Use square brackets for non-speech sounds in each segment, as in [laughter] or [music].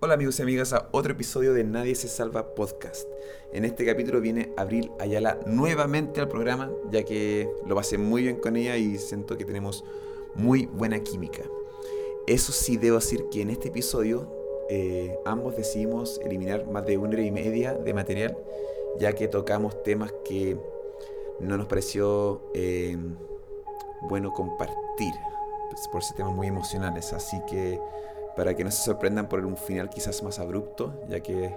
Hola amigos y amigas a otro episodio de Nadie se salva podcast. En este capítulo viene Abril Ayala nuevamente al programa, ya que lo pasé muy bien con ella y siento que tenemos muy buena química. Eso sí, debo decir que en este episodio eh, ambos decidimos eliminar más de una hora y media de material, ya que tocamos temas que no nos pareció eh, bueno compartir, pues, por ser temas muy emocionales. Así que para que no se sorprendan por un final quizás más abrupto, ya que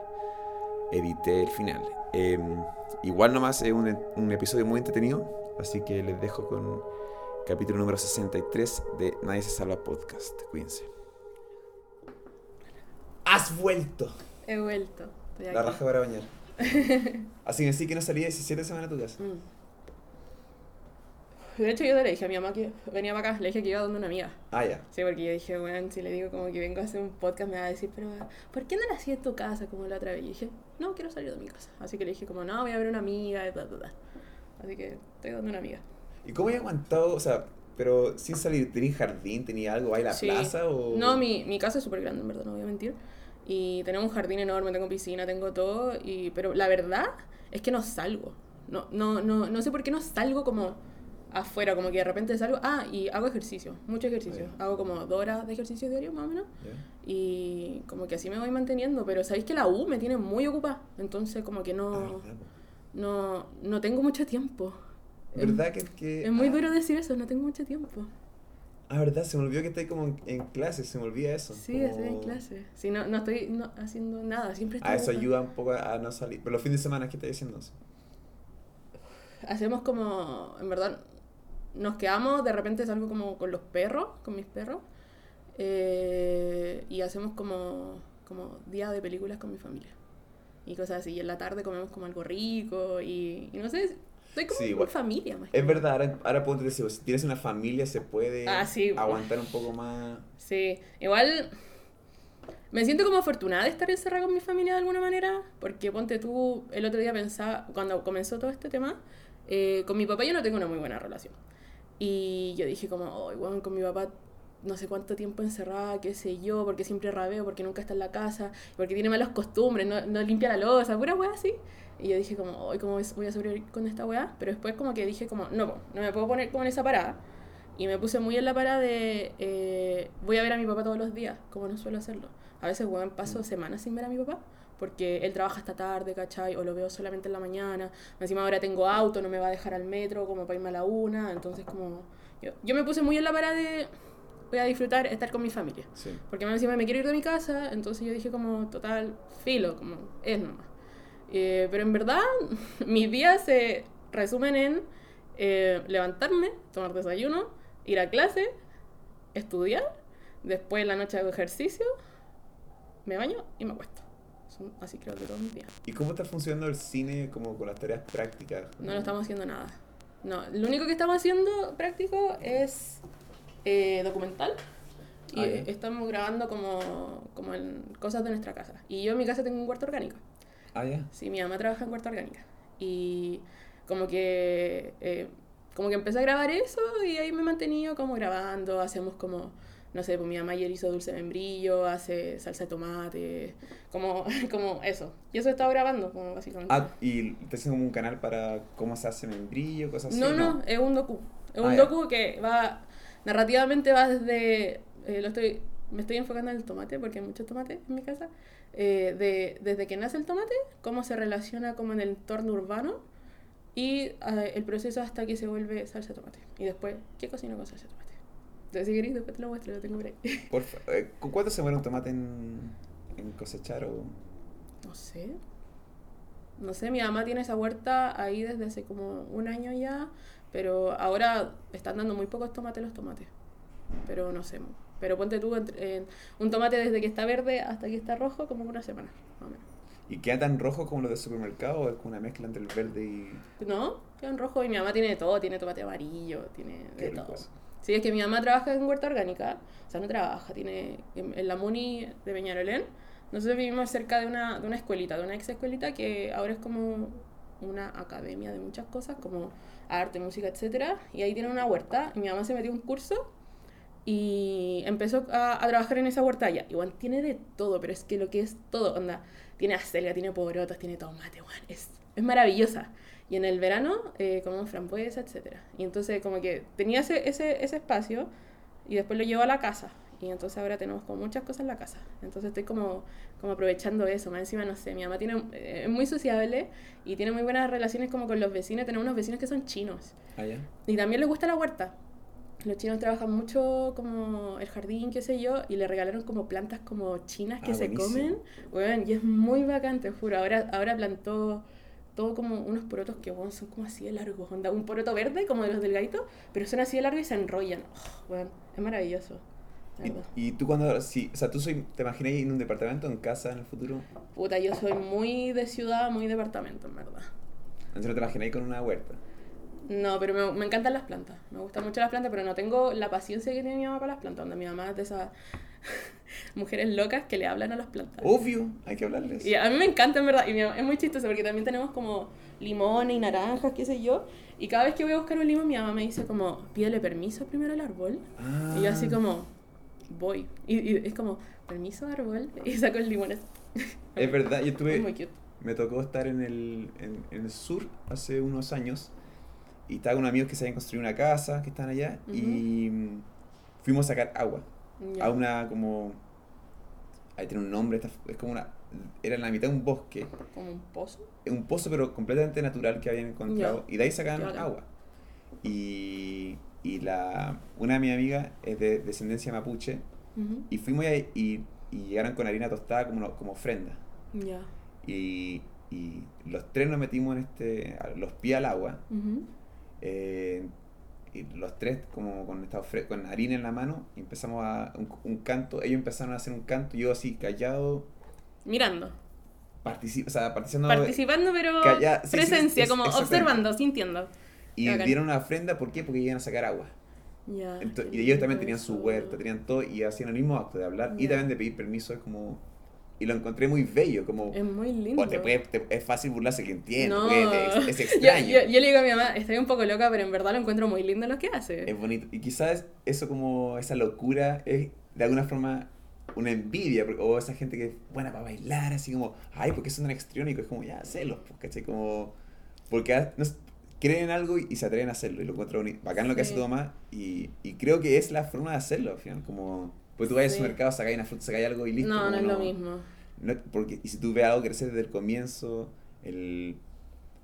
edité el final. Em, igual nomás es un, un, episodio muy entretenido, así que les dejo con capítulo número 63 de Nadie se salva podcast. Cuídense. ¡Has vuelto! He vuelto. Estoy La raja para bañar. [laughs] Así que sí que no salí 17 semanas a tu casa. Mm. De hecho, yo le dije a mi mamá que venía para acá, le dije que iba donde una amiga. Ah, ya. Sí, porque yo dije, bueno, si le digo como que vengo a hacer un podcast, me va a decir, pero ¿por qué no lo hacía en tu casa como la otra vez? Y dije, no, quiero salir de mi casa. Así que le dije, como, no, voy a ver una amiga, y ta, ta, ta. Así que estoy donde una amiga. ¿Y cómo he aguantado? O sea, pero sin salir, ¿tenías jardín? ¿Tenía algo ahí en la Sí. plaza? O... No, mi, mi casa es súper grande, en verdad, no voy a mentir. Y tenemos un jardín enorme, tengo piscina, tengo todo. Y, pero la verdad es que no salgo. No, no, no, no sé por qué no salgo como afuera, como que de repente salgo. Ah, y hago ejercicio, mucho ejercicio. Ah, Hago como dos horas de ejercicio diario, más o menos. Y como que así me voy manteniendo. Pero sabéis que la U me tiene muy ocupada. Entonces, como que Ah, no, po. no, no tengo mucho tiempo. ¿Verdad que, que- Es muy ah, duro decir eso, no tengo mucho tiempo. Ah, verdad, se me olvidó que estáis como en, en clase, se me olvida eso. Sí, como- estoy en clase. Sí, no, no estoy no, haciendo nada, siempre estoy Ah, eso ayuda un poco a, no salir. Pero los fines de semana, ¿qué estáis haciendo? hacemos como, en verdad, nos quedamos, de repente salgo como con los perros, con mis perros, eh, y hacemos como, como día de películas con mi familia. Y cosas así, y en la tarde comemos como algo rico, y, y no sé, estoy como Sí, familia más Es verdad, ahora, ahora puedo decir, si tienes una familia se puede Ah, sí. aguantar un poco más. Sí, igual me siento como afortunada de estar encerrada con mi familia de alguna manera, porque ponte tú, el otro día pensaba, cuando comenzó todo este tema, eh, con mi papá yo no tengo una muy buena relación. Y yo dije como, oh, bueno, con mi papá no sé cuánto tiempo encerrada, qué sé yo, porque siempre rabeo, porque nunca está en la casa, porque tiene malas costumbres, no, no limpia la losa, pura weá así. Y yo dije como, hoy ¿cómo voy a sobrevivir con esta weá? Pero después como que dije como, no, no me puedo poner como en esa parada. Y me puse muy en la parada de, eh, voy a ver a mi papá todos los días, como no suelo hacerlo. A veces, weón, paso semanas sin ver a mi papá, porque él trabaja hasta tarde, ¿cachai? O lo veo solamente en la mañana. Encima ahora tengo auto, no me va a dejar al metro como para irme a la una. Entonces, como, yo, yo me puse muy en la parada de, voy a disfrutar estar con mi familia. Sí. Porque más encima me quiero ir de mi casa, entonces yo dije como, total, filo, como, es nomás. Eh, pero en verdad, [laughs] mis días se resumen en eh, levantarme, tomar desayuno, ir a clase, estudiar, después en la noche hago ejercicio, me baño y me acuesto. Son así creo que todos mis días. ¿Y cómo está funcionando el cine como con las tareas prácticas? No lo estamos haciendo nada. No, lo único que estamos haciendo práctico es eh, documental. Y Ah, eh, estamos grabando como, como en cosas de nuestra casa. Y yo en mi casa tengo un cuarto orgánico. Ah, ya. Sí, mi mamá trabaja en cuarto orgánica. Y como que, eh, como que empecé a grabar eso y ahí me he mantenido como grabando. Hacemos como, no sé, pues mi mamá ayer hizo dulce de membrillo, hace salsa de tomate, como, [laughs] como eso. Y eso he estado grabando, como básicamente. Ah, y te hacen como un canal para cómo se hace membrillo, cosas así. No, no, es un docu. Es Ah, un docu que va, narrativamente va desde, eh, lo estoy, me estoy enfocando en el tomate porque hay mucho tomate en mi casa, eh, de, desde que nace el tomate, cómo se relaciona como en el entorno urbano y eh, el proceso hasta que se vuelve salsa de tomate. Y después, ¿qué cocino con salsa de tomate? Entonces, si queréis, después te lo muestro, lo tengo por ahí. [laughs] Porfa, eh, ¿Con cuánto se muere un tomate en, en cosechar o...? No sé. No sé, mi mamá tiene esa huerta ahí desde hace como un año ya, pero ahora están dando muy pocos tomates los tomates. Pero no sé. Pero ponte tú entre- en un tomate desde que está verde hasta que está rojo, como una semana, más o menos. ¿Y queda tan rojo como los de supermercado o es como una mezcla entre el verde y...? No, quedan rojo y mi mamá tiene de todo, tiene tomate amarillo, tiene Qué de todo. Sí, es que mi mamá trabaja en huerta orgánica, o sea, no trabaja, tiene en, la Muni de Peñarolén. Nosotros vivimos cerca de una, de una escuelita, de una ex escuelita que ahora es como una academia de muchas cosas, como arte, música, etcétera Y ahí tiene una huerta, y mi mamá se metió un curso y empezó a, a trabajar en esa huerta allá. Igual tiene de todo, pero es que lo que es todo, onda, tiene acelga, tiene porotas, tiene tomate, weón, es, es maravillosa. Y en el verano eh, comemos frambuesa, etc. Y entonces como que tenía ese, ese, ese espacio y después lo llevo a la casa. Y entonces ahora tenemos como muchas cosas en la casa. Entonces estoy como, como aprovechando eso. Más encima, no sé, mi mamá tiene, eh, es muy sociable y tiene muy buenas relaciones como con los vecinos. Tenemos unos vecinos que son chinos. Ah. Y también les gusta la huerta. Los chinos trabajan mucho como el jardín, qué sé yo, y le regalaron como plantas como chinas que Ah, se buenísimo. comen. Weón, y es muy bacán, te juro. Ahora, ahora plantó todo como unos porotos que son como así de largos. Onda, un poroto verde como de los delgaditos, pero son así de largos y se enrollan. Oh, weón, es maravilloso. ¿Y, tú cuando, sí, o sea, tú soy, te imaginas en un departamento, en casa en el futuro? Puta, yo soy muy de ciudad, muy departamento, en verdad. Entonces no te imaginas con una huerta. No, pero me, me encantan las plantas. Me gustan mucho las plantas, pero no tengo la paciencia que tiene mi mamá para las plantas. Donde mi mamá es de esas [laughs] mujeres locas que le hablan a las plantas. Obvio, hay que hablarles. Y a mí me encanta, en verdad. Y es muy chistoso porque también tenemos como limones y naranjas, qué sé yo. Y cada vez que voy a buscar un limón, mi mamá me dice como, pídele permiso primero al árbol. Ah. Y yo así como, voy. Y, y es como, permiso árbol. [laughs] Y saco el limón. Es verdad, yo [laughs] Es estuve, muy cute. me tocó estar en el, en, en el sur hace unos años y estaba con unos amigos que se habían construido una casa, que están allá, y mm, fuimos a sacar agua A una como... Ahí tiene un nombre, es como una... Era en la mitad de un bosque, Como un pozo. un pozo pero completamente natural que habían encontrado, y de ahí sacaban agua. Y, y la, una de mis amigas es de descendencia mapuche, y fuimos ahí y, y llegaron con harina tostada como, como ofrenda. Ya. Y, y los tres nos metimos en este, los pies al agua, eh, y los tres como con, esta con harina en la mano, y empezamos a un, un canto, ellos empezaron a hacer un canto, yo así callado, Mirando. partici- o sea, participando, Participando, pero Calla- sí, sí, presencia, es- como observando, sintiendo. y dieron una ofrenda, ¿por qué? Porque iban a sacar agua. Qué y ellos también tenían su huerta, tenían todo, y hacían el mismo acto de hablar, y también de pedir permiso, es como... Y lo encontré muy bello, como... Es muy lindo. O te puede, te- es fácil burlarse que entiende, No. es, es [laughs] Yo, extraño. yo, yo le digo a mi mamá, estoy un poco loca, pero en verdad lo encuentro muy lindo lo que hace. Es bonito. Y quizás eso como, esa locura es de alguna forma una envidia, o esa gente que es buena para bailar, así como, ay, porque son tan extriónicos, es como, ya, celos, pues, ¿cachai? Como, porque ah, no creen en algo y, se atreven a hacerlo, y lo encuentro bonito. Bacán lo que hace Sí. tu mamá, y, y creo que es la forma de hacerlo, al final, como, pues tú vas al Sí. supermercado, sacáis una fruta, sacáis algo y listo. no, no como es lo mismo. no- porque, y si tú ves algo crecer desde el comienzo, el,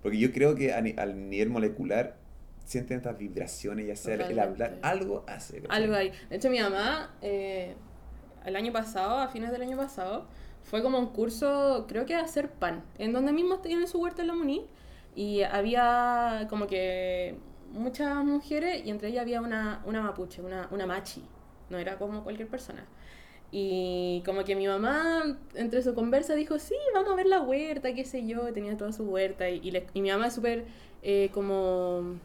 porque yo creo que a, ni- al nivel molecular sienten estas vibraciones y hacer el hablar, algo hace. ¿cachai? Algo hay. De hecho, mi mamá, eh, el año pasado, a fines del año pasado, fue como un curso, creo que a hacer pan, en donde mismo tiene su huerta en la Muni. Y había como que muchas mujeres, y entre ellas había una, una mapuche, una, una machi. No era como cualquier persona. Y como que mi mamá, entre su conversa, dijo, sí, vamos a ver la huerta, qué sé yo, tenía toda su huerta. Y, y, le- y mi mamá es súper eh, como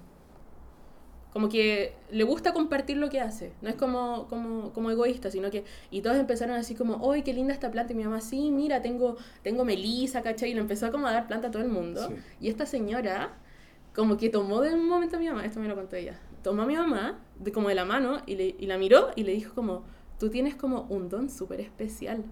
como que le gusta compartir lo que hace. No es como, como, como egoísta, sino que... Y todos empezaron así como, ¡ay, qué linda esta planta! Y mi mamá, sí, mira, tengo, tengo melisa, ¿cachai? Y le empezó a como a dar planta a todo el mundo. Sí. Y esta señora, como que tomó de un momento a mi mamá, esto me lo contó ella, tomó a mi mamá como de la mano y, le, y la miró y le dijo como, tú tienes como un don súper especial.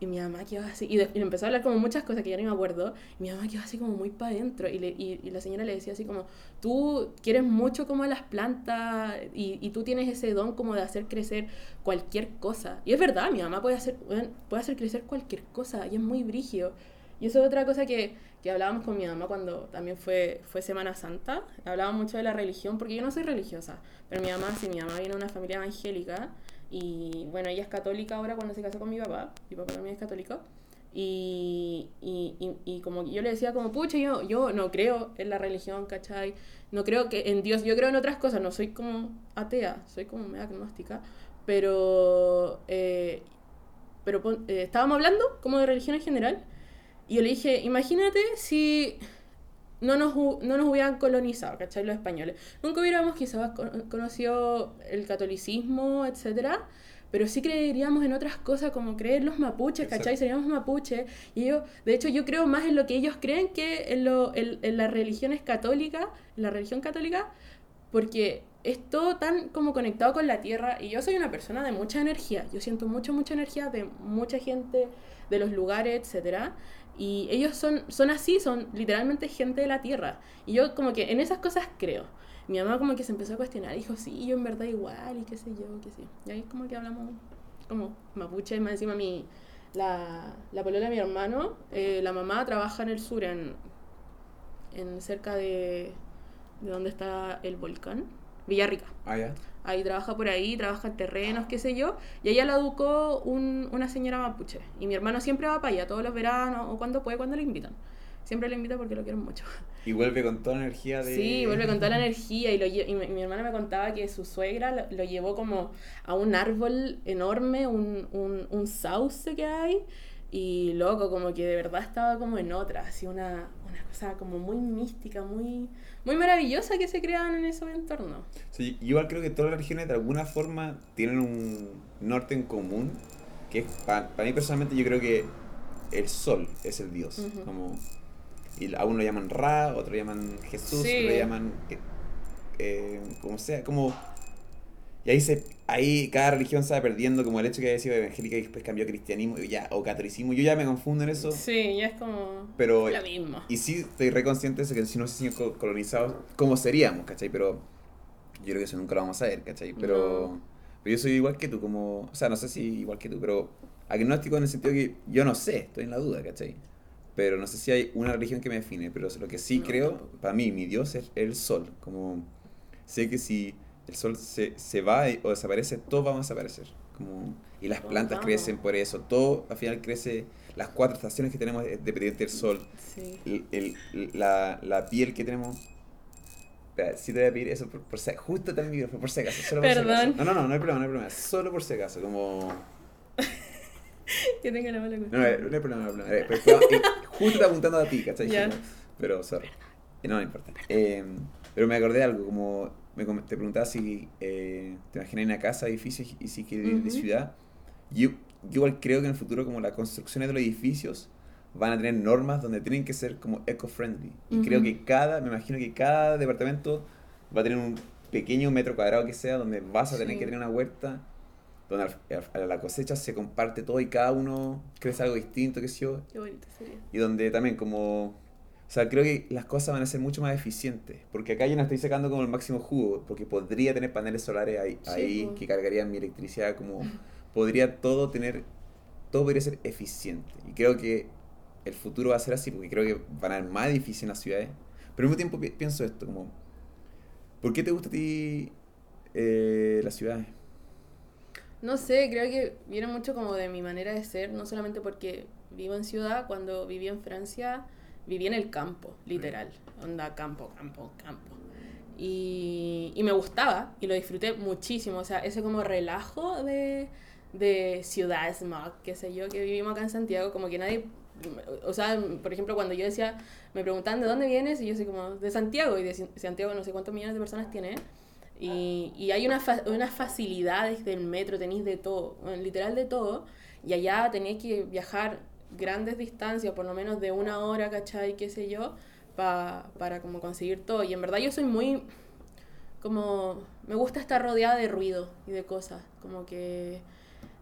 Y mi mamá quedó así, y, de- empezó a hablar como muchas cosas que ya no me acuerdo, y mi mamá quedó así como muy para adentro, y, y, y la señora le decía así como, tú quieres mucho como las plantas, y, tú tienes ese don como de hacer crecer cualquier cosa. Y es verdad, mi mamá puede hacer, puede hacer crecer cualquier cosa, y es muy brígido. Y eso es otra cosa que, que hablábamos con mi mamá cuando también fue, fue Semana Santa. Hablábamos mucho de la religión, porque yo no soy religiosa, pero mi mamá sí, mi mamá viene de una familia evangélica. Y bueno, ella es católica ahora cuando se casó con mi papá. Mi papá también es católico. Y, y, y, y como yo le decía como, pucha, yo, yo no creo en la religión, ¿cachai? No creo que en Dios, yo creo en otras cosas, no soy como atea, soy como media agnóstica, pero, eh, pero eh, estábamos hablando como de religión en general y yo le dije, imagínate si no nos, no nos hubieran colonizado, ¿cachai? Los españoles. Nunca hubiéramos quizás con- conocido el catolicismo, etcétera, pero sí creeríamos en otras cosas como creer los mapuches, ¿cachai? Exacto. Seríamos mapuches. Y yo, de hecho, yo creo más en lo que ellos creen que en, lo, en, en las religiones católicas, en la religión católica, porque es todo tan como conectado con la tierra y yo soy una persona de mucha energía. Yo siento mucha, mucha energía de mucha gente, de los lugares, etcétera. Y ellos son, son así, son literalmente gente de la tierra. Y yo como que en esas cosas creo. Mi mamá como que se empezó a cuestionar, dijo, sí, yo en verdad igual, y qué sé yo, qué sé. Y ahí como que hablamos como mapuche, más encima mi, la, la polola de mi hermano, eh, la mamá trabaja en el sur, en, en cerca de, de donde está el volcán, Villarrica. Ah, ya. Ahí trabaja por ahí, trabaja en terrenos, qué sé yo. Y ella la educó un, una señora mapuche. Y mi hermano siempre va para allá, todos los veranos, o cuando puede, cuando le invitan. Siempre le invita porque lo quieren mucho. Y vuelve con toda la energía de... Sí, vuelve con toda la energía. Y, lo, y mi, mi hermana me contaba que su suegra lo, lo llevó como a un árbol enorme, un, un, un sauce que hay. Y loco, como que de verdad estaba como en otra, así una, una cosa como muy mística, muy, muy maravillosa que se creaban en esos entornos. Sí, igual creo que todas las regiones de alguna forma tienen un norte en común, que es, para mí personalmente yo creo que el sol es el dios. Ujú. como, y a uno lo llaman Ra, otro lo llaman Jesús, Sí. otro lo llaman eh, eh, como sea, como... Y ahí, se, ahí cada religión se va perdiendo, como el hecho que haya sido evangélica y después cambió a cristianismo y ya, o catolicismo. Yo ya me confundo en eso, Sí, ya es como pero... lo mismo. Y sí, estoy reconsciente de eso, que si no se sido colonizados, ¿cómo seríamos, cachai? Pero yo creo que eso nunca lo vamos a ver, cachai? Pero, No. pero yo soy igual que tú, como... O sea, no sé si igual que tú, pero agnóstico en el sentido que yo no sé, estoy en la duda, cachai? Pero no sé si hay una religión que me define, pero lo que sí No, creo, tampoco. para mí, mi Dios es el sol. Como sé que si el sol se, se va y- o desaparece, todo va a desaparecer. Como, y las plantas vamos. crecen por eso, todo al final crece, las cuatro estaciones que tenemos es dependiente del sol Sí. el, el- la, la piel que tenemos. Espera, sí te voy a pedir eso por, por si justo está el micrófono, por si acaso. Solo por si Perdón. acaso. No, no, no, no hay problema, no hay problema. Solo por si acaso, como. [laughs] Que tenga la mala No, no, hay- no hay problema, no hay problema. Eh, pero estaba- eh, justo está apuntando a ti, ¿cachai? Ya. Pero, sorry. Eh, No, no importa. Eh, pero me acordé de algo, como me te preguntaba si eh, te imaginas una casa, edificio y si quieres vivir de Ujú. ciudad. Yo, yo igual creo que en el futuro como las construcciones de los edificios van a tener normas donde tienen que ser como eco-friendly. Y creo que cada, me imagino que cada departamento va a tener un pequeño metro cuadrado que sea donde vas a tener Sí. que tener una huerta donde a la cosecha se comparte todo y cada uno crece algo distinto, qué sé yo, Qué bonito sería. y donde también como... O sea, creo que las cosas van a ser mucho más eficientes, porque acá yo no estoy sacando como el máximo jugo, porque podría tener paneles solares ahí, Sí, ahí po. que cargarían mi electricidad, como podría todo tener, todo podría ser eficiente. Y creo que el futuro va a ser así, porque creo que van a haber más edificios en las ciudades. Pero al mismo tiempo pi- pienso esto, como, ¿por qué te gusta a ti eh, las ciudades? No sé, creo que viene mucho como de mi manera de ser, no solamente porque vivo en ciudad, cuando viví en Francia, viví en el campo, literal. Onda, campo, campo, campo. Y, y me gustaba y lo disfruté muchísimo. O sea, ese como relajo de, de ciudad, smog, qué sé yo, que vivimos acá en Santiago, como que nadie. O sea, por ejemplo, cuando yo decía, me preguntaban de dónde vienes, y yo soy como de Santiago, y de Santiago no sé cuántos millones de personas tiene. Y, y hay unas, fa- unas facilidades del metro, tenéis de todo, literal de todo. Y allá tenéis que viajar grandes distancias, por lo menos de una hora, ¿cachai? Qué sé yo, pa- para como conseguir todo. Y en verdad yo soy muy, como, me gusta estar rodeada de ruido y de cosas. Como que,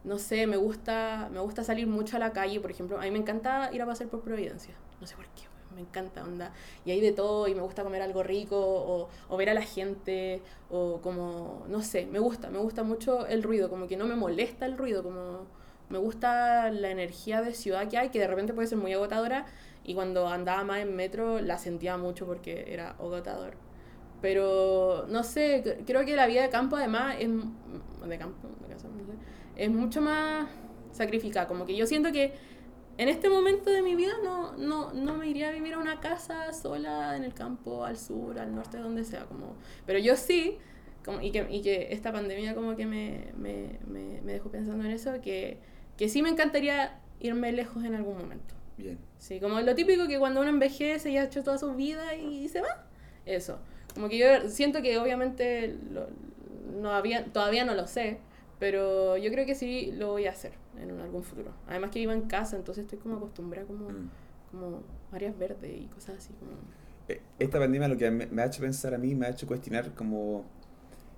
no sé, me gusta, me gusta salir mucho a la calle, por ejemplo. A mí me encanta ir a pasear por Providencia. No sé por qué, me encanta, onda. Y hay de todo, y me gusta comer algo rico, o, o ver a la gente, o como, no sé, me gusta, me gusta mucho el ruido, como que no me molesta el ruido, como me gusta la energía de ciudad que hay, que de repente puede ser muy agotadora, y cuando andaba más en metro la sentía mucho porque era agotador. Pero, no sé, cre- creo que la vida de campo además es, de campo, de casa, no sé, es mucho más sacrificada, como que yo siento que en este momento de mi vida no, no, no me iría a vivir a una casa sola en el campo, al sur, al norte, donde sea. Como, pero yo sí, como, y, que, y que esta pandemia como que me, me, me, me dejó pensando en eso, que, que sí me encantaría irme lejos en algún momento. Bien. Sí, como lo típico que cuando uno envejece y ha hecho toda su vida y se va. Eso. Como que yo siento que obviamente lo- no había, todavía no lo sé, pero yo creo que sí lo voy a hacer en algún futuro. Además que vivo en casa, entonces estoy como acostumbrada como, Mm. como áreas verdes y cosas así como... Eh, Esta pandemia lo que me, me ha hecho pensar a mí, me ha hecho cuestionar como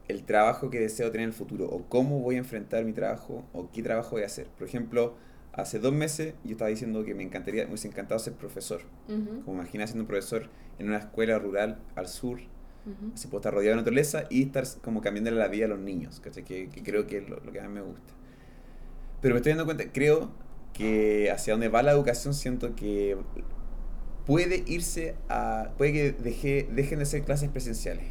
el trabajo que deseo tener en el futuro, o cómo voy a enfrentar mi trabajo, o qué trabajo voy a hacer. Por ejemplo, hace dos meses yo estaba diciendo que me encantaría, me hubiese encantado ser profesor. Ujú, Como imagina siendo profesor en una escuela rural al sur, ujú. así puedo estar rodeado de naturaleza y estar como cambiándole la vida a los niños. Que, que creo que es lo, lo que más me gusta. Pero me estoy dando cuenta, creo que hacia donde va la educación siento que puede irse a... puede que deje, dejen de ser clases presenciales.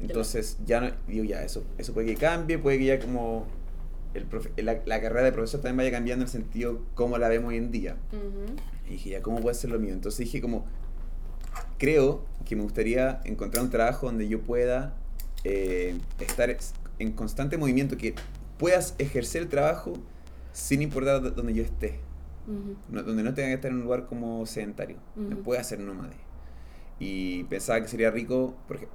Entonces ya no, digo ya, eso, eso puede que cambie, puede que ya como el profe- la, la carrera de profesor también vaya cambiando en el sentido cómo la vemos hoy en día. Y dije, ya, ¿cómo puede ser lo mío? Entonces dije como, creo que me gustaría encontrar un trabajo donde yo pueda eh, estar es- en constante movimiento, que puedas ejercer el trabajo sin importar donde yo esté. No- donde no tenga que estar en un lugar como sedentario. Me pueda hacer nómade. Y pensaba que sería rico, porque, eh,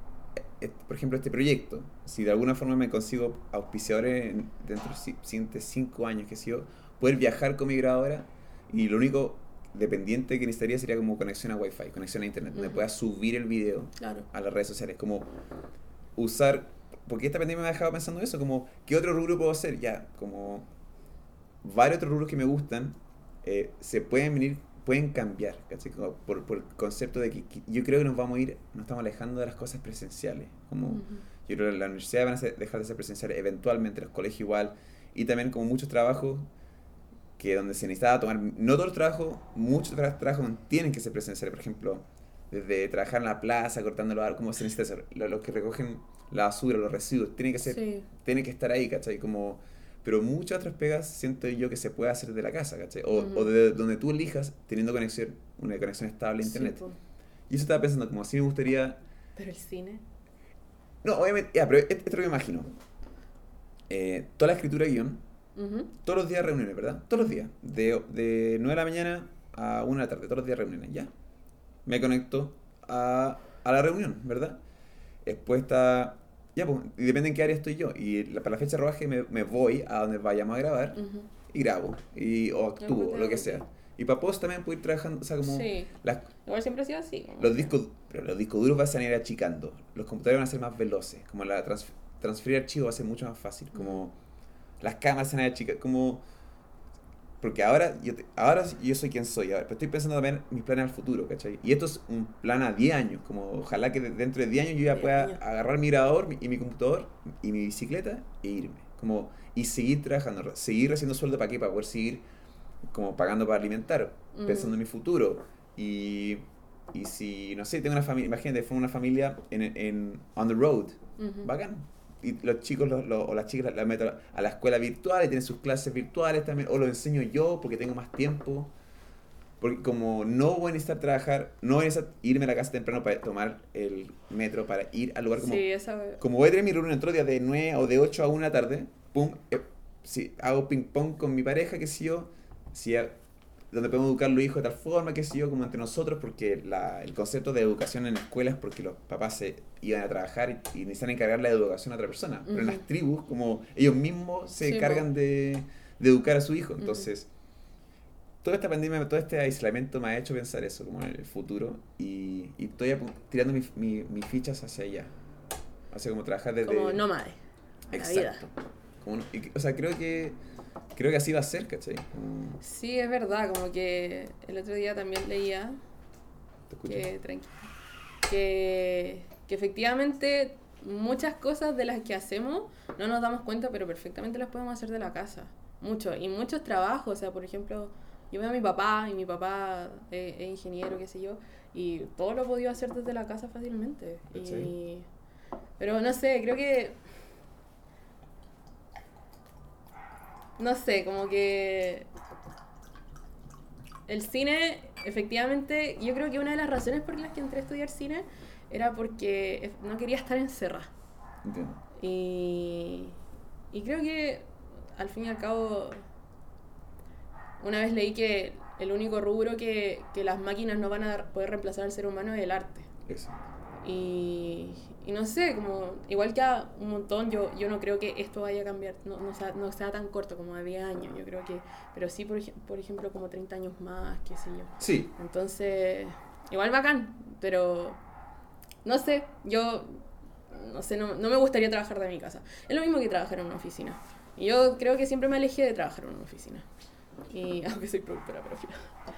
por ejemplo, este proyecto, si de alguna forma me consigo auspiciadores en- dentro de los si- siguientes cinco años, que sé yo, poder viajar con mi grabadora y lo único dependiente que necesitaría sería como conexión a Wi-Fi, conexión a Internet, donde pueda subir el video Claro. a las redes sociales, como usar, porque esta pandemia me ha dejado pensando eso, como, ¿qué otro rubro puedo hacer? Ya, como varios otros rubros que me gustan, eh, se pueden venir, pueden cambiar, ¿cachai? Como por, por el concepto de que, que yo creo que nos vamos a ir, nos estamos alejando de las cosas presenciales, como Ujú. yo creo que las universidades van a ser- dejar de ser presenciales eventualmente, los colegios igual, y también como muchos trabajos que donde se necesitaba tomar, no todos los trabajos, muchos tra- trabajos tienen que ser presenciales, por ejemplo, desde trabajar en la plaza, cortando los árboles, como se necesita hacer, los, los que recogen la basura, los residuos, tienen que ser, Sí. tienen que estar ahí, ¿cachai? Como, pero muchas otras pegas siento yo que se puede hacer de la casa, ¿cachai? O, Ujú. o de donde tú elijas, teniendo conexión, una conexión estable a Sí, internet. po. y eso estaba pensando, como así me gustaría Pero el cine. no, obviamente, ya, pero esto esto lo que me imagino. Eh, toda la escritura de guion, Ujú. todos los días reuniones, ¿verdad? Todos los días. De, de 9 de la mañana a 1 de la tarde, todos los días reuniones, ¿ya? Me conecto a, a la reunión, ¿verdad? Después está... Ya, pues, y depende en qué área estoy yo. Y la- para la fecha de rodaje me, me voy a donde vayamos a grabar y grabo. Y, o actúo, encuentro lo que sea. Y para post también puedo ir trabajando, o sea, como... Sí. Las, Igual siempre ha sido así. los discos, pero los discos duros van a ir achicando. Los computadores van a ser más veloces. Como la trans- transferir archivos va a ser mucho más fácil. Como las cámaras van a achicar. Como porque ahora yo, te- ahora yo soy quien soy. Ahora, pero estoy pensando también en mis planes al futuro, ¿cachai? Y esto es un plan a 10 años. Como ojalá que de- dentro de 10 años yo ya 10 pueda años. agarrar mi grabador y mi computador y mi bicicleta e irme. Como, y seguir trabajando, seguir haciendo sueldo para qué, para poder seguir como pagando para alimentar, Ujú. pensando en mi futuro. Y, y si, no sé, tengo una familia, imagínate, fue una familia en, en on the road, Ujú. bacán. Y los chicos los- los- o las chicas las la meto a la escuela virtual y tienen sus clases virtuales también, o lo enseño yo porque tengo más tiempo. Porque como no voy a necesitar trabajar, no voy a necesitar irme a la casa temprano para tomar el metro, para ir al lugar como... Sí, esa. Como voy a tener mi reunión otro día de 9 o de 8 a 1 de la tarde, pum, eh, si hago ping pong con mi pareja, qué sé yo, si donde podemos educar a los hijos de tal forma, qué sé yo, como entre nosotros, porque la, el concepto de educación en escuelas es porque los papás se iban a trabajar y, y necesitan encargar la educación a otra persona. Pero en las tribus, como ellos mismos se Sí, encargan de, de educar a su hijo. Entonces, toda esta pandemia, todo este aislamiento me ha hecho pensar eso, como en el futuro, y, y estoy tirando mi- mi- mis fichas hacia allá. Hacia como trabajar desde... Como nómade. Exacto. Como o sea, creo que creo que así va a ser, ¿cachai? Sí, es verdad. Como que el otro día también leía te que, que, que efectivamente muchas cosas de las que hacemos no nos damos cuenta, pero perfectamente las podemos hacer de la casa. Mucho. Y muchos trabajos. O sea, por ejemplo, yo veo a mi papá y mi papá es, es ingeniero, qué sé yo, y todo lo podido hacer desde la casa fácilmente. Pero no sé, creo que... No sé, como que el cine, efectivamente, yo creo que una de las razones por las que entré a estudiar cine era porque no quería estar encerrada. Entiendo. Y, y creo que al fin y al cabo, una vez leí que el único rubro que, que las máquinas no van a poder reemplazar al ser humano es el arte. Eso. Y, y no sé, como igual que a un montón, yo, yo no creo que esto vaya a cambiar, no, no, sea, no sea tan corto como de 10 años, yo creo que, pero sí, por, por ejemplo, como 30 años más, qué sé yo. Sí, Entonces, igual bacán, pero no sé, yo no sé, no, no me gustaría trabajar de mi casa. Es lo mismo que trabajar en una oficina. Y yo creo que siempre me alejé de trabajar en una oficina. Y [laughs] aunque soy productora, pero.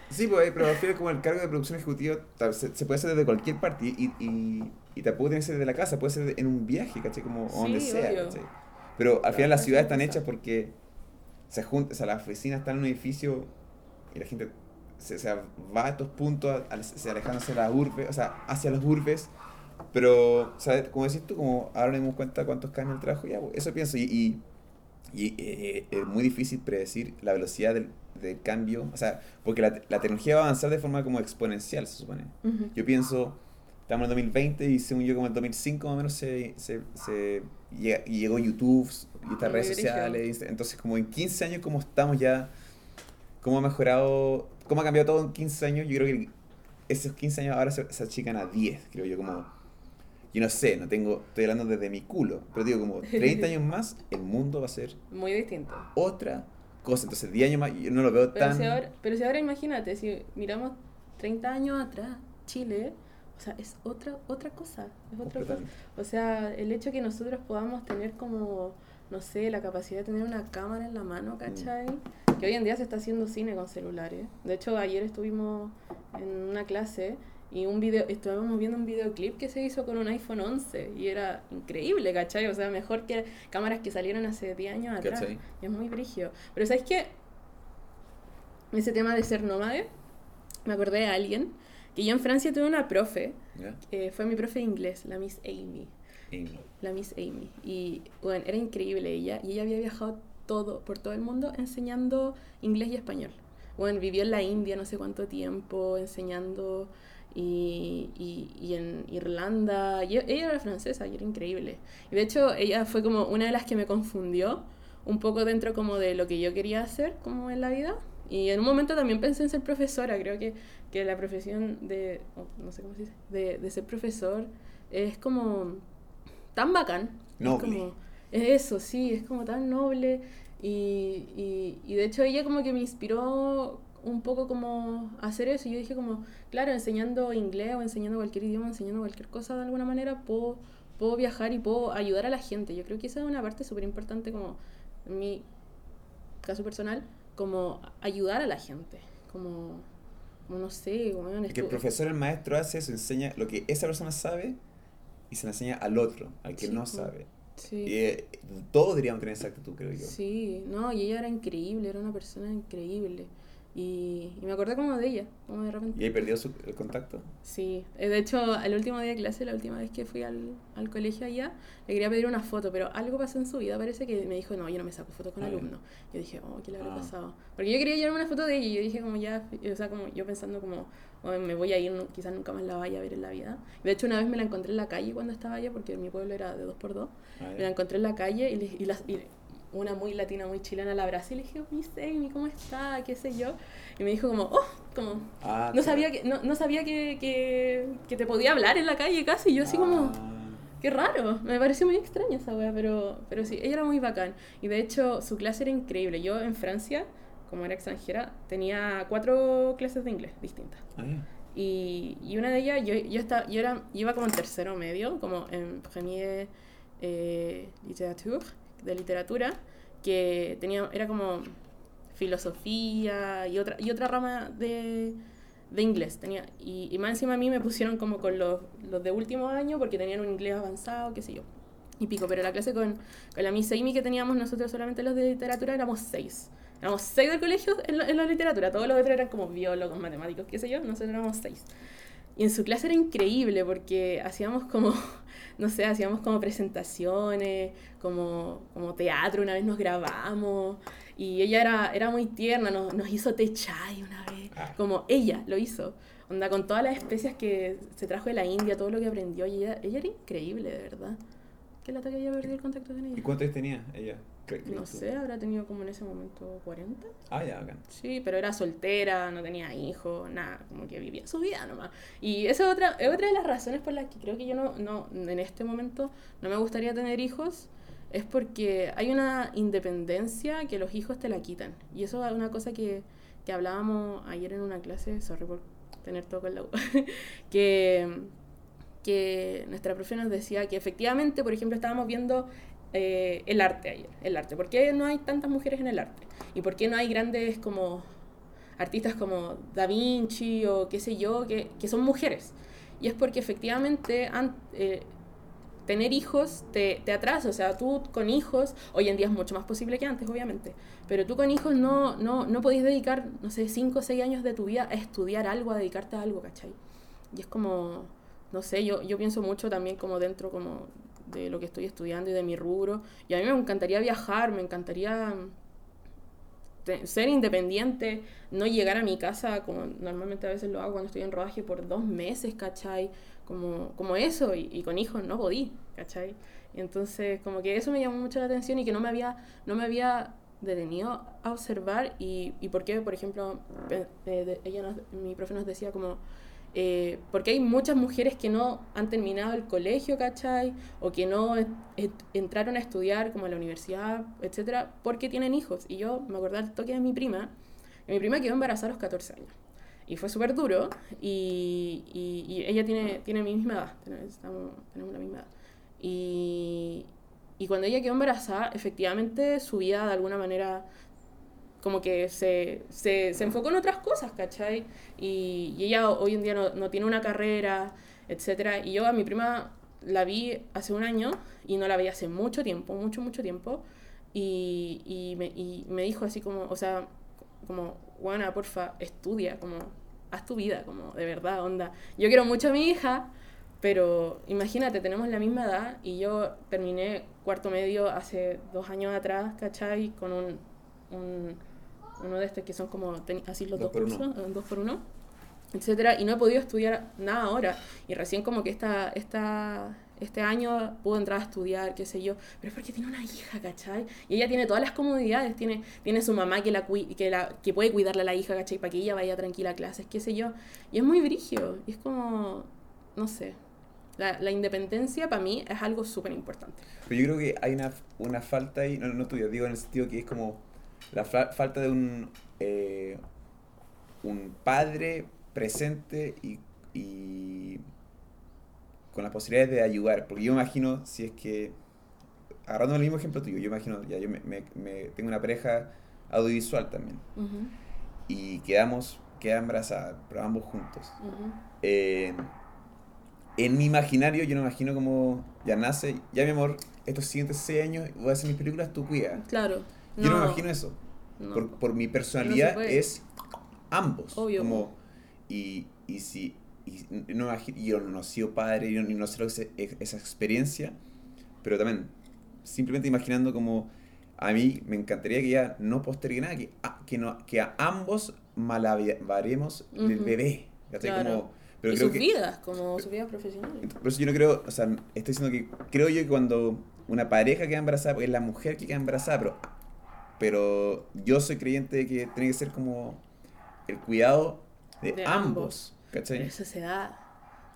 Sí, pues, pero al final como el cargo de producción ejecutiva se, se puede hacer desde cualquier parte y, y, y tampoco tiene que ser desde la casa, puede ser en un viaje, ¿cachai? Como Sí, donde sea. ¿cachai? Pero al Claro, final las ciudades están hechas porque se juntan, o sea, las oficinas están en un edificio y la gente se, se va a estos puntos, a- a- se alejándose de las urbes, o sea, hacia las urbes. Pero, ¿sabes? Como decís tú, como ahora nos dimos cuenta cuántos caen en el trabajo, ya, pues, eso pienso. Y, y, y, eh, es muy difícil predecir la velocidad del, del cambio, o sea, porque la, la tecnología va a avanzar de forma como exponencial, se supone. Ujú. Yo pienso, estamos en 2020 y según yo como en 2005 más o menos se, se, se llega- y llegó YouTube y estas redes sociales. Entonces como en 15 años como estamos ya, cómo ha mejorado, cómo ha cambiado todo en 15 años, yo creo que esos 15 años ahora se, se achican a 10, creo yo, como... Yo no sé, no tengo, estoy hablando desde mi culo, pero digo como [laughs] 30 años más, el mundo va a ser Muy distinto. otra cosa. Entonces 10 años más, yo no lo veo Pero tan... si, ahora, pero si ahora imagínate, si miramos 30 años atrás, Chile, o sea, es otra, otra cosa. Es otra cosa. O sea, el hecho que nosotros podamos tener como, no sé, la capacidad de tener una cámara en la mano, ¿cachai? Que hoy en día se está haciendo cine con celulares. De hecho, ayer estuvimos en una clase y un video, estábamos viendo un videoclip que se hizo con un iPhone 11 y era increíble, ¿cachai? O sea, mejor que cámaras que salieron hace 10 años atrás. ¿Cachai? Es muy brigio. Pero ¿sabes qué? Ese tema de ser nómade, me acordé de alguien que yo en Francia tuve una profe, eh, fue mi profe de inglés, la Miss Amy. Amy. La Miss Amy. Y bueno, era increíble ella. Y ella había viajado todo, por todo el mundo enseñando inglés y español. Bueno, vivió en la India no sé cuánto tiempo enseñando y, y, y en Irlanda. Y ella era francesa y era increíble. Y de hecho ella fue como una de las que me confundió un poco dentro como de lo que yo quería hacer como en la vida. Y en un momento también pensé en ser profesora. Creo que, que la profesión de, oh, no sé cómo se dice, de, de ser profesor es como tan bacán. Noble. Es, como, es eso, sí, es como tan noble. Y, y, y de hecho ella como que me inspiró un poco como hacer eso. Y yo dije como, claro, enseñando inglés o enseñando cualquier idioma, enseñando cualquier cosa de alguna manera, puedo, puedo viajar y puedo ayudar a la gente. Yo creo que esa es una parte súper importante como en mi caso personal, como ayudar a la gente. Como, como no sé, weón, Que el profesor, el maestro hace eso, enseña lo que esa persona sabe y se lo enseña al otro, al que Sí, no sabe. Sí. Y eh, todos deberíamos tener esa actitud, creo yo. Sí, no, y ella era increíble, era una persona increíble. Y, y me acordé como de ella, como de repente. ¿Y ahí perdió su, el contacto? Sí, eh, de hecho, el último día de clase, la última vez que fui al, al colegio allá, le quería pedir una foto, pero algo pasó en su vida, parece que me dijo, no, yo no me saco fotos con Ah, alumnos. Yo dije, oh, ¿qué le habrá Ah. pasado? Porque yo quería llevarme una foto de ella y yo dije como ya, o sea, como yo pensando como, "Oh, me voy a ir, no- quizás nunca más la vaya a ver en la vida. De hecho, una vez me la encontré en la calle cuando estaba allá, porque mi pueblo era de dos por dos. Ah, Me la encontré en la calle y, le- y las- y una muy latina, muy chilena la abracé y le dije, Miss Amy, ¿cómo está? ¿Qué sé yo? Y me dijo como, oh, como, Ah, no sabía que, no, no sabía que, que, que te podía hablar en la calle casi. Y yo así como, Ah, qué raro. Me pareció muy extraña esa wea, pero, pero sí, ella era muy bacán. Y de hecho, su clase era increíble. Yo en Francia, como era extranjera, tenía cuatro clases de inglés distintas. ah, ya. Y, y una de ellas, yo, yo, estaba, yo era, iba como en tercero medio, como en premier eh, literature, de literatura, que tenía, era como filosofía y otra, y otra rama de, de inglés. Tenía, y, y más encima a mí me pusieron como con los, los de último año porque tenían un inglés avanzado, qué sé yo. Y pico, pero la clase con, con la Miss Amy que teníamos nosotros solamente los de literatura éramos seis. Éramos seis del colegio en en la literatura, todos los otros eran como biólogos, matemáticos, qué sé yo, nosotros éramos seis. Y en su clase era increíble porque hacíamos como, no sé, hacíamos como presentaciones, como, como teatro, una vez nos grabamos y ella era, era muy tierna, nos, nos hizo té chai una vez, Ah. como ella lo hizo, onda con todas las especias que se trajo de la India, todo lo que aprendió y ella, ella era increíble, de verdad. Que la que haya perdido el contacto con ¿Y ella. cuántos años tenía ella? ¿Cre- No sé, habrá tenido como en ese momento 40. Ah, ya, bacán. Sí, pero era soltera, no tenía hijos, nada, como que vivía su vida nomás. Y esa es otra, es otra de las razones por las que creo que yo no, no, en este momento no me gustaría tener hijos, es porque hay una independencia que los hijos te la quitan. Y eso es una cosa que, que hablábamos ayer en una clase, sorry por tener todo con la U, [laughs] que, que nuestra profe nos decía que efectivamente, por ejemplo, estábamos viendo eh, el arte ayer, el arte. ¿Por qué no hay tantas mujeres en el arte? ¿Y por qué no hay grandes como artistas como Da Vinci o qué sé yo, que, que son mujeres? Y es porque efectivamente eh, tener hijos te, te, atrasa, o sea, tú con hijos, hoy en día es mucho más posible que antes, obviamente, pero tú con hijos no, no, no podías dedicar, no sé, 5 o 6 años de tu vida a estudiar algo, a dedicarte a algo, ¿cachai? Y es como, no sé, yo, yo pienso mucho también como dentro como de lo que estoy estudiando y de mi rubro, y a mí me encantaría viajar, me encantaría ser independiente, no llegar a mi casa como normalmente a veces lo hago cuando estoy en rodaje por dos meses, ¿cachai? Como, como eso, y, con hijos no podí, ¿cachai? Entonces como que eso me llamó mucho la atención y que no me había, no me había detenido a observar y, y por qué, por ejemplo, ella mi profe nos decía como eh, porque hay muchas mujeres que no han terminado el colegio, ¿cachai? O que no entraron a estudiar como a la universidad, etcétera, porque tienen hijos. Y yo me acordé del toque de mi prima, mi prima quedó embarazada a los 14 años. Y fue súper duro, y, y, ella tiene, tiene mi misma edad, tenemos, tenemos la misma edad. Y, y cuando ella quedó embarazada, efectivamente su vida de alguna manera como que se, se, se, enfocó en otras cosas, ¿cachai? Y, y ella hoy en día no, no, tiene una carrera, etcétera. Y yo a mi prima la vi hace un año y no la vi hace mucho tiempo, mucho, mucho tiempo. Y, y, me, y me dijo así como, o sea, como, Juana, porfa, estudia, como, haz tu vida, como, de verdad, onda. Yo quiero mucho a mi hija, pero imagínate, tenemos la misma edad y yo terminé cuarto medio hace dos años atrás, ¿cachai? Con un, un uno de estos que son como así los dos, cursos, eh, dos por uno, etcétera, y no he podido estudiar nada ahora. Y recién como que esta, esta, este año pudo entrar a estudiar, qué sé yo, pero es porque tiene una hija, ¿cachai? Y ella tiene todas las comodidades, tiene, tiene su mamá que, la, que, la, que puede cuidarle a la hija, ¿cachai? Para que ella vaya tranquila a clases, qué sé yo. Y es muy brigio, y es como, no sé. La, la independencia para mí es algo súper importante. Pero yo creo que hay una, una falta ahí, no, no tuya, digo en el sentido que es como la falta de un, eh, un padre presente y, y, con las posibilidades de ayudar. Porque yo imagino, si es que, agarrando el mismo ejemplo tuyo, yo imagino, ya yo me, me, tengo una pareja audiovisual también. Y quedamos, queda embarazada, pero ambos juntos. Eh, en mi imaginario, yo no imagino como ya nace, ya mi amor, estos siguientes seis años voy a hacer mis películas, tú cuida. Claro. Yo no me imagino eso. Por, por, mi personalidad es ambos. Obvio. Como, y, y si y no, yo no he sido padre, yo no sé lo que es esa experiencia, pero también simplemente imaginando como a mí me encantaría que ya no postergue nada, que, a, que, no, que a ambos malabaremos el bebé. Como, pero y sus vidas, como sus vidas profesionales. Por eso yo no creo, o sea, estoy diciendo que creo yo que cuando una pareja queda embarazada, es la mujer que queda embarazada, pero pero yo soy creyente de que tiene que ser como el cuidado de, ambos. ¿Cachai? eso se da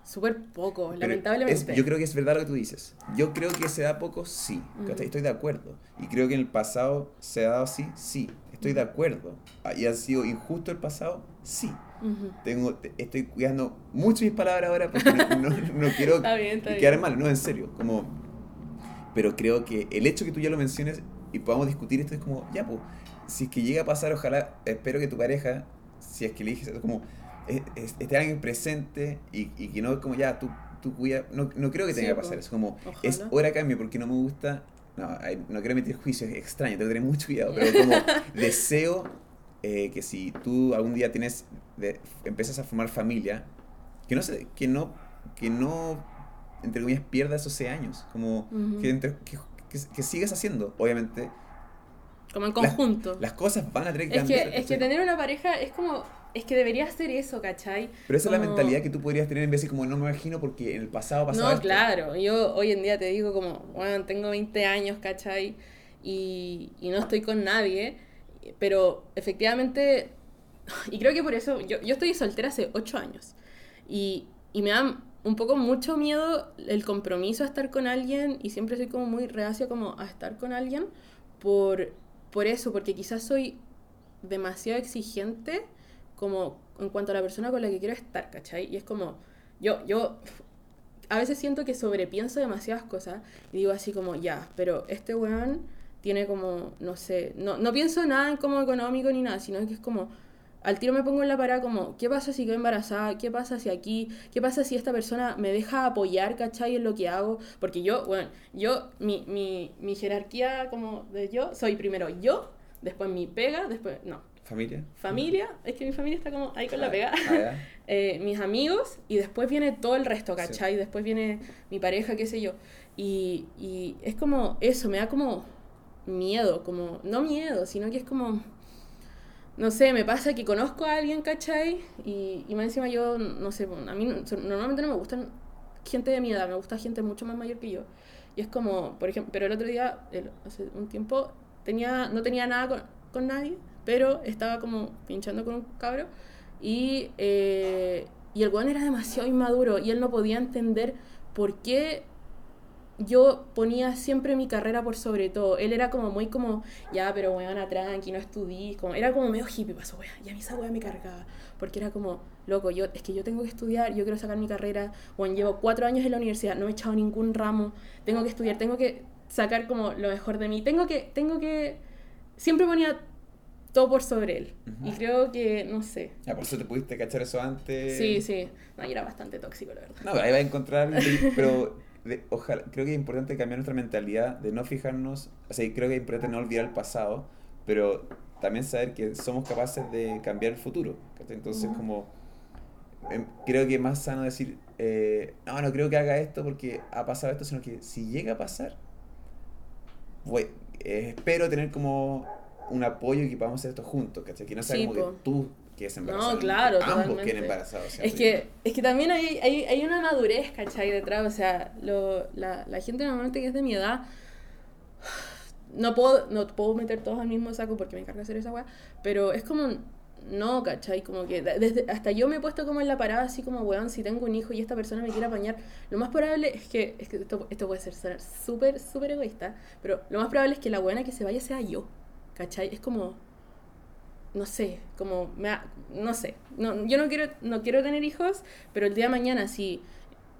súper poco, lamentablemente. yo creo que es verdad lo que tú dices. Yo creo que se da poco, sí. Estoy de acuerdo. Y creo que en el pasado se ha dado así, sí. Estoy de acuerdo. ¿Y ha sido injusto el pasado? Sí. Tengo, estoy cuidando mucho mis palabras ahora porque no, no, [laughs] quiero quedar mal, no, en serio. Como, pero creo que el hecho que tú ya lo menciones y podamos discutir esto es como, ya, pues, si es que llega a pasar, ojalá, espero que tu pareja, si es que eliges, como, esté alguien presente y, y, que no es como, ya, tú, tú cuida, no, no creo que tenga que pasar, es como, es hora cambio porque no me gusta, no, no quiero emitir juicios extraños, tengo que tener mucho cuidado, pero como [laughs] deseo eh, que si tú algún día tienes, de, empiezas a formar familia, que no, se, que no, que no entre comillas, pierda esos seis años. Como que, entre, que, que, sigas haciendo, obviamente. Como en conjunto. Las, cosas van a tener que es cambiar. Que, es que tener una pareja es como. Es que debería ser eso, ¿cachai? Pero esa es la mentalidad que tú podrías tener en vez de como no me imagino porque en el pasado pasaba. No, claro. Yo hoy en día te digo como, bueno, tengo 20 años, ¿cachai? Y, y no estoy con nadie. Pero efectivamente. Y creo que por eso. Yo, yo estoy soltera hace 8 años. Y, y me dan un poco mucho miedo el compromiso a estar con alguien y siempre soy como muy reacia como a estar con alguien por, por eso, porque quizás soy demasiado exigente como en cuanto a la persona con la que quiero estar, ¿cachai? Y es como, yo, yo a veces siento que sobrepienso demasiadas cosas y digo así como, ya, pero este weón tiene como, no sé, no, no pienso nada en como económico ni nada, sino que es como, al tiro me pongo en la parada como, ¿qué pasa si quedo embarazada? ¿Qué pasa si aquí? ¿Qué pasa si esta persona me deja apoyar, cachai, en lo que hago? Porque yo, bueno, yo, mi, mi, mi jerarquía como de yo, soy primero yo, después mi pega, después, no. ¿Familia? Familia, es que mi familia está como ahí con la Ah, pega. ah. [laughs] Eh, mis amigos y después viene todo el resto, ¿cachai? Después viene mi pareja, qué sé yo. Y, y es como eso, me da como miedo, como, no miedo, sino que es como, no sé, me pasa que conozco a alguien, ¿cachai? Y, y más encima yo, no sé, a mí no- normalmente no me gustan gente de mi edad, me gusta gente mucho más mayor que yo. Y es como, por ejemplo, pero el otro día, hace un tiempo, tenía, no tenía nada con, con nadie, pero estaba como pinchando con un cabro y, eh, y el weón era demasiado inmaduro y él no podía entender por qué yo ponía siempre mi carrera por sobre todo. Él era como muy como, ya, pero weón, tranqui, no estudies. Como, era como medio hippie, pasó, weón. Y a mí esa weá me cargaba. Porque era como, loco, yo, es que yo tengo que estudiar, yo quiero sacar mi carrera. Weón, llevo cuatro años en la universidad, no he echado ningún ramo. Tengo que estudiar, tengo que sacar como lo mejor de mí. Tengo que, tengo que. Siempre ponía todo por sobre él. Y creo que, no sé. Ah, por eso te pudiste cachar eso antes. Sí, sí. No, y era bastante tóxico, la verdad. No, pero ahí va a encontrar, pero de- ojalá, creo que es importante cambiar nuestra mentalidad de no fijarnos, o sea, creo que es importante no olvidar el pasado, pero también saber que somos capaces de cambiar el futuro. Entonces, como, em, creo que es más sano decir, eh, no, no creo que haga esto porque ha pasado esto, sino que si llega a pasar, voy- eh, espero tener como un apoyo y que podamos hacer esto juntos, ¿cachai? Que no sea Sí, como que po. tú quedes embarazado. No, claro, ambos totalmente. queden embarazados. Es que, es que también hay, hay, hay una madurez, ¿cachai? Detrás, o sea, lo, la, la gente normalmente que es de mi edad, no puedo, no puedo meter todos al mismo saco porque me encarga hacer esa weá, pero es como, no, ¿cachai? Como que de- desde, hasta yo me he puesto como en la parada, así como, weón, si tengo un hijo y esta persona me quiere apañar, lo más probable es que, es que esto, esto puede ser súper, súper egoísta, pero lo más probable es que la buena que se vaya sea yo, ¿cachai? Es como, no sé, como me ha- no sé, no, yo no quiero, no quiero tener hijos, pero el día de mañana si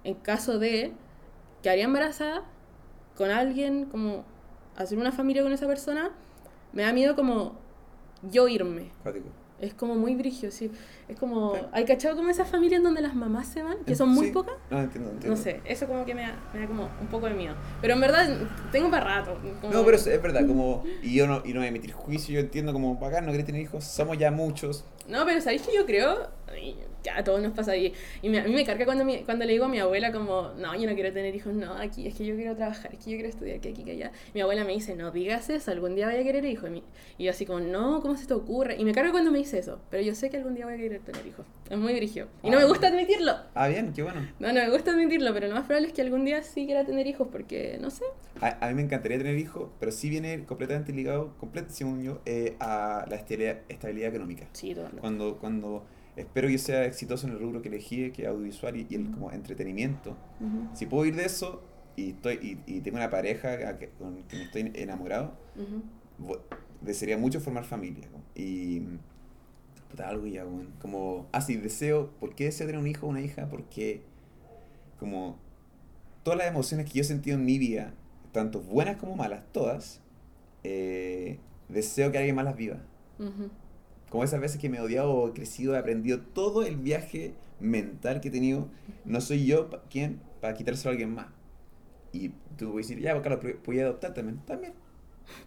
en caso de quedaría embarazada con alguien, como hacer una familia con esa persona, me da miedo como yo irme. Es como muy brigio, sí. Es como, Claro. ¿hay cachado como esas familias en donde las mamás se van? Que son muy Sí. pocas. No, entiendo, entiendo. No sé, eso como que me da, me da como un poco de miedo. Pero en verdad tengo para rato. como- No, pero es, es verdad, como, y yo no, y no voy a emitir juicio, yo entiendo como, bacán, no querés tener hijos, somos ya muchos. No, pero ¿sabéis que yo creo? y Ya a todos nos pasa ahí. Y me- a mí me carga cuando, mi- cuando le digo a mi abuela como, no, yo no quiero tener hijos, no, aquí, es que yo quiero trabajar, es que yo quiero estudiar, que aquí, que allá. Mi abuela me dice, no digas eso, algún día voy a querer hijos. Y yo así como, no, ¿cómo se te ocurre? Y me carga cuando me dice eso, pero yo sé que algún día voy a querer tener hijos. Es muy brigio. Y no Ah. me gusta admitirlo. Ah, bien, qué bueno. No, no me gusta admitirlo, pero lo más probable es que algún día sí quiera tener hijos porque, no sé. A, a mí me encantaría tener hijos, pero sí viene completamente ligado, completo, según yo, eh, a la estabilidad, estabilidad económica. Sí, totalmente. Cuando, cuando espero que sea exitoso en el rubro que elegí, que es audiovisual y, y el como entretenimiento, Ujú, si puedo ir de eso y estoy y, y tengo una pareja que- con que me estoy enamorado, ujú. vo- desearía mucho formar familia. ¿no? Y. Puta, algo ya, weón. Como. Ah, sí, deseo. ¿Por qué deseo tener un hijo o una hija? Porque. Como. Todas las emociones que yo he sentido en mi vida, tanto buenas como malas, todas, eh, deseo que alguien más las viva. Ujú. Como esas veces que me he odiado o he crecido, he aprendido todo el viaje mental que he tenido. No soy yo pa- quien para quitárselo a alguien más. Y tú puedes decir, ya, pero voy a adoptar también. También.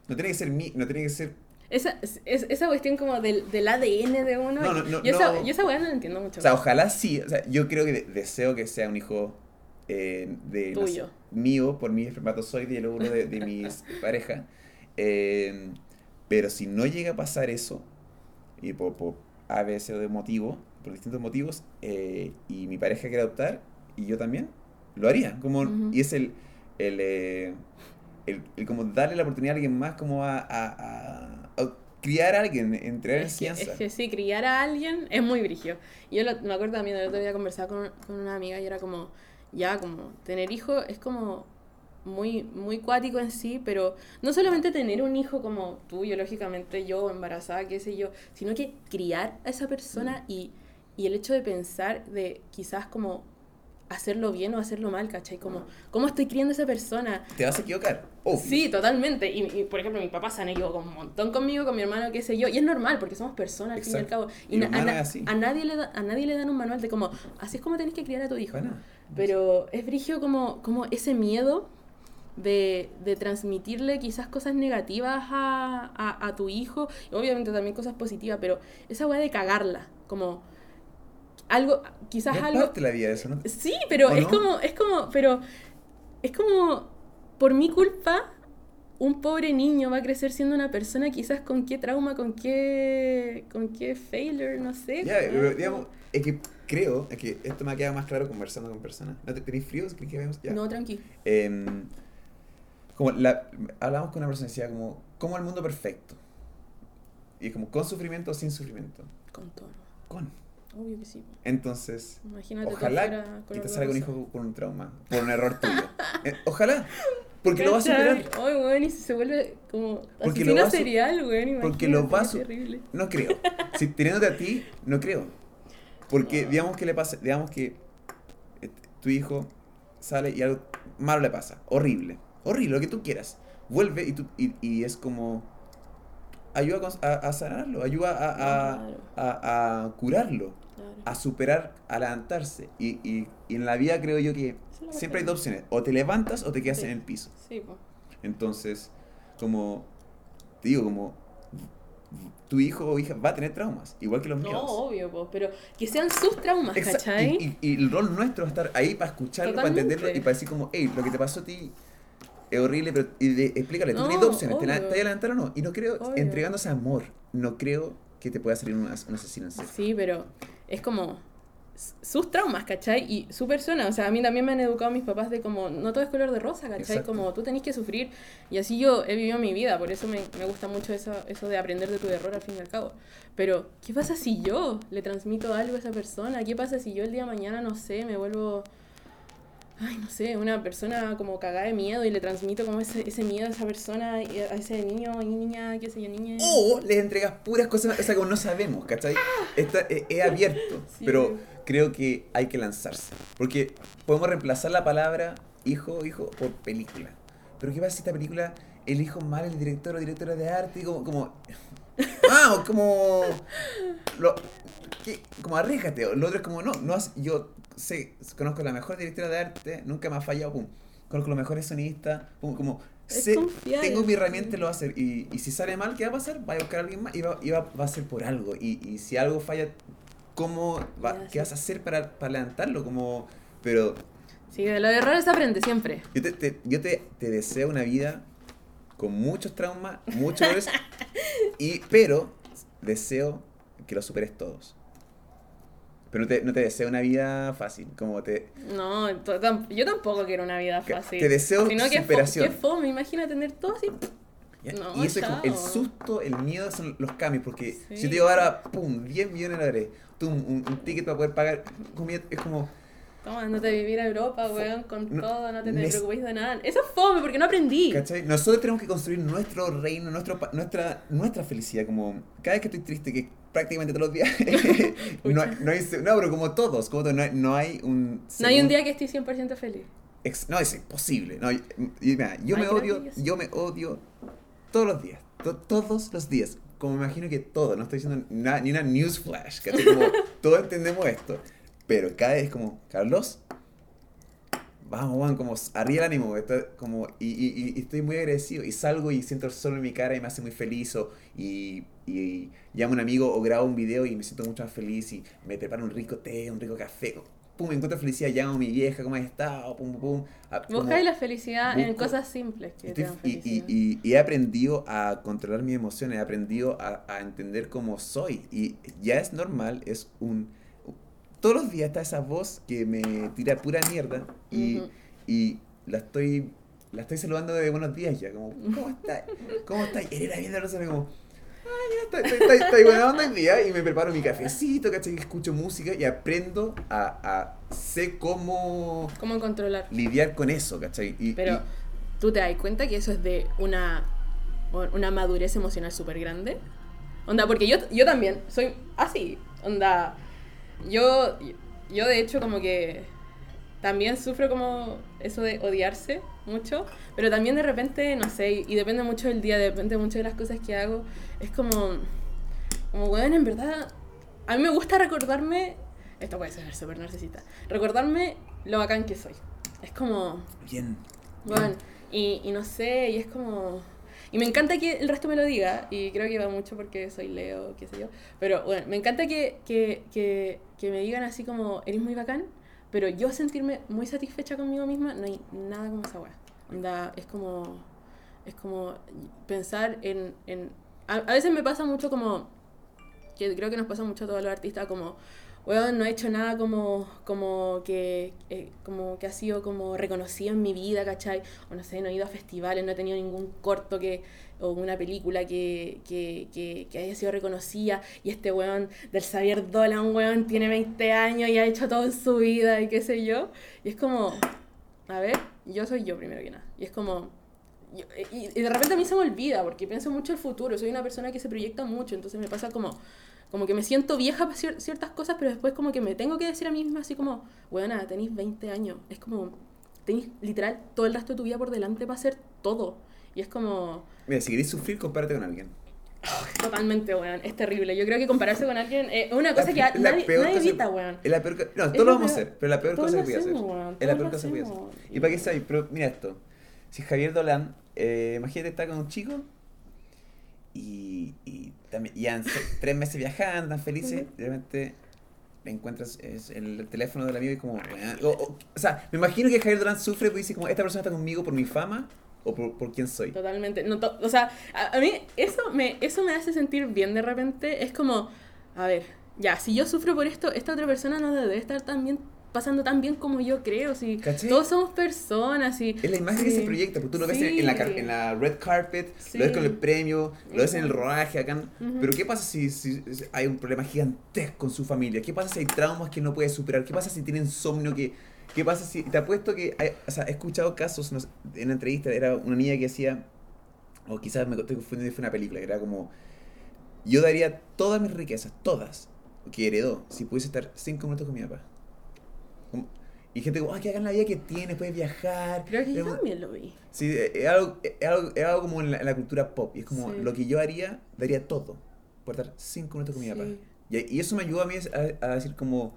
No tiene que ser mi, no tiene que ser Esa, es- es- esa cuestión como del, del ADN de uno. No, no, no, yo, esa, yo esa weá no la entiendo mucho. O sea, ojalá sí. O sea, yo creo que de- deseo que sea un hijo eh, de no sé, Tuyo. mío por mi espermatozoide y el óvulo de, de mi [laughs] pareja. Eh, pero si no llega a pasar eso, y por, por A, B, C o de motivo, por distintos motivos, eh, y mi pareja quiere adoptar, y yo también, lo haría. Como. Y es el, el, eh, el, el como darle la oportunidad a alguien más como a, a- a criar a alguien, entregar es, que, enseñanza. es que sí, criar a alguien es muy brigio. Yo lo- me acuerdo también el otro día conversar con, con una amiga y era como, ya, como, tener hijos es como muy, muy cuático en sí, pero no solamente tener un hijo como tuyo, lógicamente yo, embarazada, qué sé yo, sino que criar a esa persona y, y el hecho de pensar de quizás como hacerlo bien o hacerlo mal, ¿cachai? Como, ¿cómo estoy criando a esa persona? Te vas a equivocar. obvio. Sí, totalmente. Y, y, por ejemplo, mi papá se han equivocado un montón conmigo, con mi hermano, qué sé yo. Y es normal, porque somos personas al fin y al Exacto. cabo. Y Y, a, na- a nadie le da- a nadie le dan un manual de cómo, así es como tenés que criar a tu hijo. Bueno. Pero es brigio como, como ese miedo de, de transmitirle quizás cosas negativas a, a, a tu hijo, y obviamente también cosas positivas, pero esa weá de cagarla, como algo, quizás Es algo... parte la vida eso, ¿no? Sí, pero ¿O es no? como, es como, pero es como, por mi culpa, un pobre niño va a crecer siendo una persona quizás con qué trauma, con qué, con qué failure, no sé. Ya, digamos, es que creo, es que esto me ha quedado más claro conversando con personas. ¿No te tenéis frío? ¿Crees que vemos? Ya. No, tranqui. Em, como la, hablamos con una persona y decía como, ¿cómo el mundo perfecto? Y es como, ¿con sufrimiento o sin sufrimiento? Con todo. Con. Obvio que sí. Entonces, Imagínate ojalá que te salga un hijo con un trauma, por un error tuyo. [laughs] Eh, ojalá, porque lo vas a superar. Ay, weón, y si se vuelve como Porque asesino serial, weón, porque lo vas qué a- terrible. No creo. Si teniéndote a ti, no creo. Porque No. digamos que le pasa, digamos que eh, tu hijo sale y algo malo le pasa, horrible, horrible, lo que tú quieras. Vuelve y, tú, y, y es como ayuda a, sanarlo, ayuda a curarlo, Claro. a superar, a levantarse. Y, y, y en la vida creo yo que siempre hay dos opciones, o te levantas o te quedas Sí. en el piso. Sí, po. Entonces, como, te digo, como tu hijo o hija va a tener traumas, igual que los míos. No, obvio, po, pero que sean sus traumas, ¿cachai? Y, el rol nuestro es estar ahí para escucharlo, para entenderlo y para decir como, hey, lo que te pasó a ti es horrible, pero y de- explícale, tú No, tienes dos opciones, ¿te, la, obvio. ¿te vas a levantar o no? Y no creo, Obvio. entregándose amor, no creo que te pueda salir un, as- un asesino en serie. Sí, pero es como sus traumas, ¿cachai? Y su persona, o sea, a mí también me han educado mis papás de como, no todo es color de rosa, ¿cachai? Exacto. Como tú tenés que sufrir y así yo he vivido mi vida, por eso me, me gusta mucho eso, eso de aprender de tu error al fin y al cabo. Pero, ¿qué pasa si yo le transmito algo a esa persona? ¿Qué pasa si yo el día de mañana, no sé, me vuelvo... Ay, no sé, una persona como cagada de miedo y le transmito como ese, ese miedo a esa persona, a ese niño y niña, qué sé yo, niña. O les entregas puras cosas, o sea, como no sabemos, ¿cachai? Está, es, es abierto, [laughs] Sí. pero creo que hay que lanzarse. Porque podemos reemplazar la palabra hijo, hijo por película. Pero ¿qué pasa si esta película elijo mal el director o directora de arte? Y como, como, [laughs] ah, o como, lo, ¿qué? como arréjate. o Lo otro es como, no, no has- yo sé, conozco la mejor directora de arte, nunca me ha fallado, pum. Conozco los mejores sonistas, pum, como, sé, tengo mi sí. herramienta y lo va a hacer. Y, y si sale mal, ¿qué va a pasar? Va a buscar a alguien más y va, y va, va a ser por algo. Y, y si algo falla, ¿cómo va, ¿qué sí. vas a hacer para, para levantarlo? Como, pero Sí, de los errores se aprende siempre. yo te, te- yo te, te deseo una vida con muchos traumas, muchos errores, [laughs] y, pero deseo que los superes todos. Pero no te, no te deseo una vida fácil, como te... No, yo tampoco quiero una vida Que- fácil. te deseo Sino que fo- superación. Qué fome, imagina tener todo así. No, y eso es como el susto, el miedo son los cambios, porque Sí. si te digo ahora, pum, 10 millones de dólares, tú, un, ticket para poder pagar comida, es como... Toma, no te vivir a Europa, weón, con No, todo, no te, te preocupes de nada. Eso es fome, porque no aprendí. ¿Cachai? Nosotros tenemos que construir nuestro reino, nuestro, nuestra, nuestra felicidad. Como cada vez que estoy triste, que prácticamente todos los días, [laughs] [laughs] no, hay- no, hay, no, pero como todos, como todos, no, hay, no hay un... No hay un día que estés 100% feliz. ex- no, es imposible. No, mira, yo Ay, me odio, yo me odio todos los días. to- todos los días. Como me imagino que todos, no estoy diciendo na- ni una newsflash, ¿cachai? Como [laughs] todos entendemos esto. Pero cada vez como, Carlos, vamos, Juan, como arriba el ánimo, esto- como, y, y- y estoy muy agradecido, y salgo y siento el sol en mi cara y me hace muy feliz, o, y, y llamo a un amigo o grabo un video y me siento mucho más feliz, y me preparo un rico té, un rico café, pum, me encuentro felicidad, llamo a mi vieja, ¿cómo has estado? Pum, pum, pum. Ah, la felicidad en busco- cosas simples que te Estoy- dan felicidad. y- y he aprendido a controlar mis emociones, he aprendido a, a entender cómo soy. Y ya es normal, es un... Todos los días está esa voz que me tira pura mierda y, Ujú. y la estoy la estoy saludando de buenos días ya, como, ¿cómo estás? ¿Cómo estás? Y era bien rosa, como, ay, estoy, estoy, estoy buena onda el día y me preparo mi cafecito, ¿cachai? Escucho música y aprendo a, a sé cómo ¿Cómo controlar? lidiar con eso, ¿cachai? Y, Pero y- tú te das cuenta que eso es de una, una madurez emocional súper grande. Onda, porque yo, yo también soy así. Onda, yo, yo de hecho como que también sufro como eso de odiarse mucho, pero también de repente, no sé, y depende mucho del día, depende mucho de las cosas que hago, es como, como, bueno, en verdad, a mí me gusta recordarme, esto puede ser súper narcisista, recordarme lo bacán que soy. Es como... Bien. Bueno, y, y no sé, y es como... Y me encanta que el resto me lo diga, y creo que va mucho porque soy Leo, qué sé yo. Pero bueno, me encanta que, que, que, que me digan así como, eres muy bacán, pero yo sentirme muy satisfecha conmigo misma, no hay nada como esa weá. Onda, es como, es como pensar en... en a, a veces me pasa mucho como, que creo que nos pasa mucho a todos los artistas, como, weón, no he hecho nada como, como, que, eh, como que ha sido como reconocido en mi vida, ¿cachai? O no sé, no he ido a festivales, no he tenido ningún corto que, o una película que, que, que, haya sido reconocida. Y este weón del Xavier Dolan, weón, tiene 20 años y ha hecho todo en su vida y qué sé yo. Y es como, a ver, yo soy yo primero que nada. Y es como... y, y de repente a mí se me olvida porque pienso mucho el futuro, soy una persona que se proyecta mucho, entonces me pasa como, como que me siento vieja para cier- ciertas cosas, pero después como que me tengo que decir a mí misma así como, buena, tenéis 20 años, es como, tenéis literal todo el resto de tu vida por delante para hacer todo. Y es como, Mira, si queréis sufrir, compárate con alguien. [laughs] totalmente, weón, es terrible. Yo creo que compararse con alguien es una cosa La- que la nadie, nadie evita, weón. Es la peor No, todos lo vamos a hacer, pero la peor cosa que voy a hacer. Es la peor cosa que voy a hacer. ¿Y para qué sabes? Pero mira esto. Si Javier Dolan, eh, imagínate, está con un chico y, y también y han tres meses viajando, tan felices, de repente le encuentras es, el teléfono del amigo y como... O, o- o sea, me imagino que Javier Dolan sufre porque dice como, esta persona está conmigo por mi fama o por, por quién soy. Totalmente. No, to- o sea, a, a mí eso me, eso me hace sentir bien de repente. Es como, a ver, ya, si yo sufro por esto, esta otra persona no debe estar tan bien, pasando tan bien como yo creo. Si todos somos personas. Y, Es la imagen que sí. se proyecta, porque tú lo ves Sí. en, la, en la red carpet, Sí. lo ves con el premio, lo ves en el rodaje acá. Ujú. Pero ¿qué pasa si, si hay un problema gigantesco con su familia? ¿Qué pasa si hay traumas que no puede superar? ¿Qué pasa si tiene insomnio? ¿Qué, qué pasa si.? Te apuesto que. hay- o sea, he escuchado casos no sé, en una entrevista, era una niña que decía. O quizás me estoy confundiendo, fue una película, que era como. Yo daría todas mis riquezas, todas, que heredó, si pudiese estar cinco minutos con mi papá. Y gente como, ah, que hagan la vida que tienes, puedes viajar. Creo que yo también lo vi. Sí, eh, es algo, es algo, es algo como en la, en la cultura pop. Y es como Sí. lo que yo haría, daría todo. Por estar cinco minutos con mi papá. Sí. Y, y eso me ayudó a mí a, a decir como,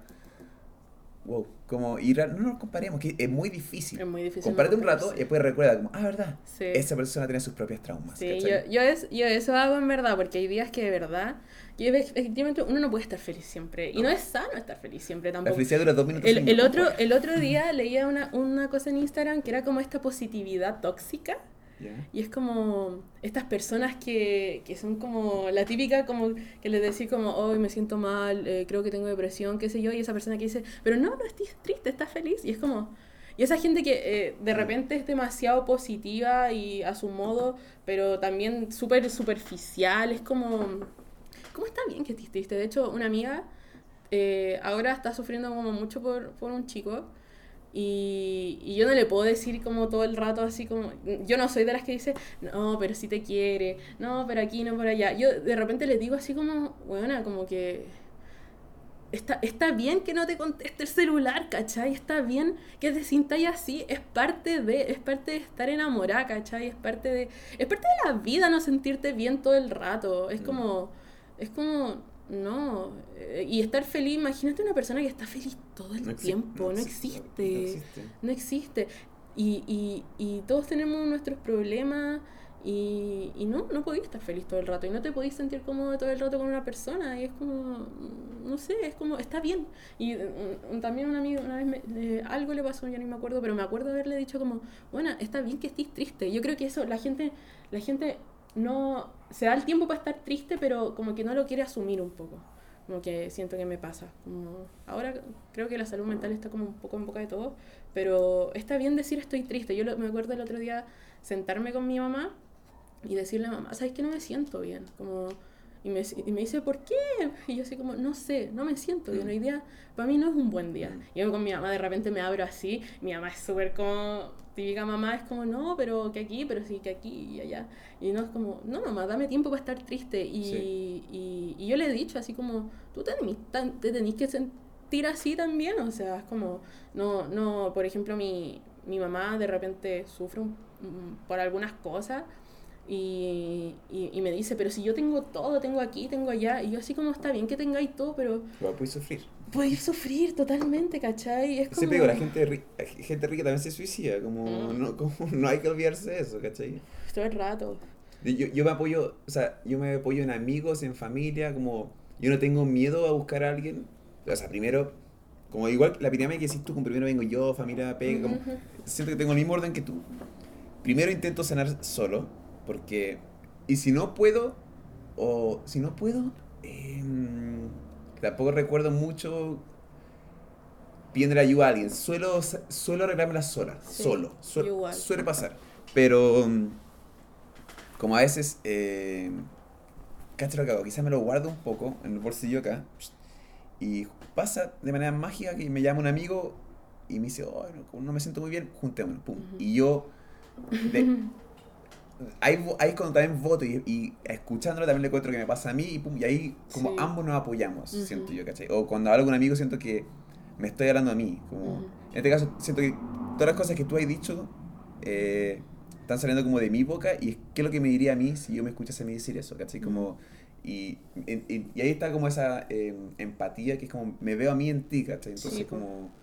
wow, como ir a, no nos comparemos, que es muy difícil. Es muy difícil. Compárate no un rato y después recuerda como, ah, verdad, Sí. esa persona tiene sus propios traumas. Sí, yo, yo, es, yo eso hago en verdad, porque hay días que de verdad, yo efectivamente uno no puede estar feliz siempre. Y no No. es sano estar feliz siempre La tampoco. felicidad dura dos minutos. El, cinco, el, otro, el [laughs] otro día leía una, una cosa en Instagram que era como esta positividad tóxica. Y es como estas personas que, que son como la típica como que les decís como, hoy me siento mal, eh, creo que tengo depresión, qué sé yo, y esa persona que dice, pero no, no estés triste, estás feliz. Y es como, y esa gente que eh, de repente es demasiado positiva y a su modo, pero también súper superficial, es como, ¿cómo está bien que estés triste? De hecho, una amiga eh, ahora está sufriendo como mucho por, por un chico. Y, y yo no le puedo decir como todo el rato así como... Yo no soy de las que dice, no, pero sí te quiere, no, pero aquí, no, por allá. Yo de repente le digo así como, bueno, como que... Está, está bien que no te conteste el celular, ¿cachai? Está bien que te sintáis así, es parte de, es parte de estar enamorada, ¿cachai? Es parte de, es parte de la vida no sentirte bien todo el rato. Es Mm. como, es como, no. eh, Y estar feliz, imagínate una persona que está feliz todo el No exi- tiempo, no, exi- existe. no existe. No existe. Y, y, y todos tenemos nuestros problemas y, y no, no podías estar feliz todo el rato y no te podías sentir cómodo todo el rato con una persona y es como, no sé, es como, está bien. Y mm, también un amigo una vez me- le- algo le pasó, ya no me acuerdo, pero me acuerdo haberle dicho como, bueno, está bien que estés triste. Yo creo que eso, la gente, la gente no, se da el tiempo para estar triste, pero como que no lo quiere asumir un poco. Como que siento que me pasa. Como ahora creo que la salud mental está como un poco en boca de todos, pero está bien decir estoy triste. Yo me acuerdo el otro día sentarme con mi mamá y decirle a mamá, ¿sabes que no me siento bien? Como, y, me, y me dice, ¿por qué? Y yo así como, no sé, no me siento bien. Mm. Hoy día, para mí no es un buen día. Mm. Y yo con mi mamá de repente me abro así, mi mamá es súper como, típica mamá, es como, no, pero que aquí, pero sí que aquí y allá. Y no es como, no mamá, dame tiempo para estar triste. Y, Sí. y, y yo le he dicho así como, tú te, tenés que sen- sentir así también, o sea, es como, no, no, por ejemplo, mi, mi mamá de repente sufre un- mm, por algunas cosas y, y, y me dice, pero si yo tengo todo, tengo aquí, tengo allá, y yo así como está bien que tengáis todo, pero Igual puedes sufrir. podéis sufrir totalmente, ¿cachai? Es como... Siempre digo, la gente, ri- gente rica también se suicida, como, Mm. no, como no hay que olvidarse de eso, ¿cachai? Todo el rato. Yo, yo me apoyo, o sea, yo me apoyo en amigos, en familia, como yo no tengo miedo a buscar a alguien. O sea, primero, como igual la pirámide que hiciste tú, como primero vengo yo, familia, pega, como, Ujú. siento que tengo el mismo orden que tú. Primero intento sanar solo, porque, y si no puedo, o si no puedo, em, tampoco recuerdo mucho pidiendo ayuda a alguien. Suelo, suelo arreglármela sola, Sí, solo. Su- yo igual. Suele pasar. Pero, mm, como a veces, eh, lo que hago, quizás me lo guardo un poco en el bolsillo acá. Y pasa de manera mágica que me llama un amigo y me dice, oh, no, no me siento muy bien, juntémonos. Pum. Y yo, de- [laughs] ahí, ahí cuando también voto y, y escuchándolo también le encuentro que me pasa a mí y, pum, y ahí como Sí. ambos nos apoyamos, Ujú. siento yo, ¿cachai? O cuando hablo con un amigo siento que me estoy hablando a mí. Como, Ujú. En este caso siento que todas las cosas que tú has dicho eh, están saliendo como de mi boca y es qué es lo que me diría a mí si yo me escuchase a mí decir eso, ¿cachai? Como, y, y, y ahí está como esa eh, empatía que es como me veo a mí en ti, ¿cachai? Entonces Sí, como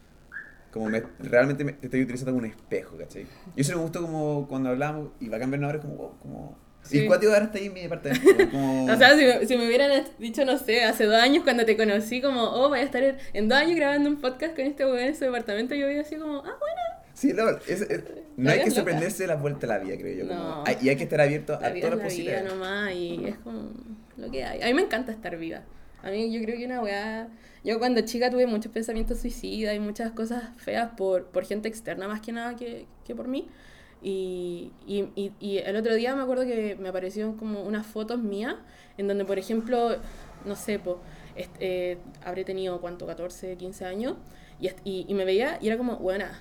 como me, realmente me, te estoy utilizando como un espejo, ¿cachai? Y eso me gustó como cuando hablamos y bacán vernos ahora es como, wow, como... Sí. Y cuático ahora está ahí en mi departamento, como... [laughs] O sea, si me, si me hubieran dicho, no sé, hace dos años cuando te conocí, como, oh, voy a estar en, en dos años grabando un podcast con este weón en su departamento, yo hubiera así como, ah, bueno. Sí, no, es- es- no hay que sorprenderse de la vuelta a la vida, creo yo. como- No. hay- y hay que estar abierto La a todas las la vida posibilidades. nomás y es como lo que hay. A mí me encanta estar viva. A mí yo creo que una weá... Yo cuando chica tuve muchos pensamientos suicidas y muchas cosas feas por, por gente externa más que nada que, que por mí. Y, y, y, y el otro día me acuerdo que me aparecieron como unas fotos mías en donde, por ejemplo, no sé, po, est- eh, habré tenido, ¿cuánto? 14, 15 años. Y, y me veía y era como, buena.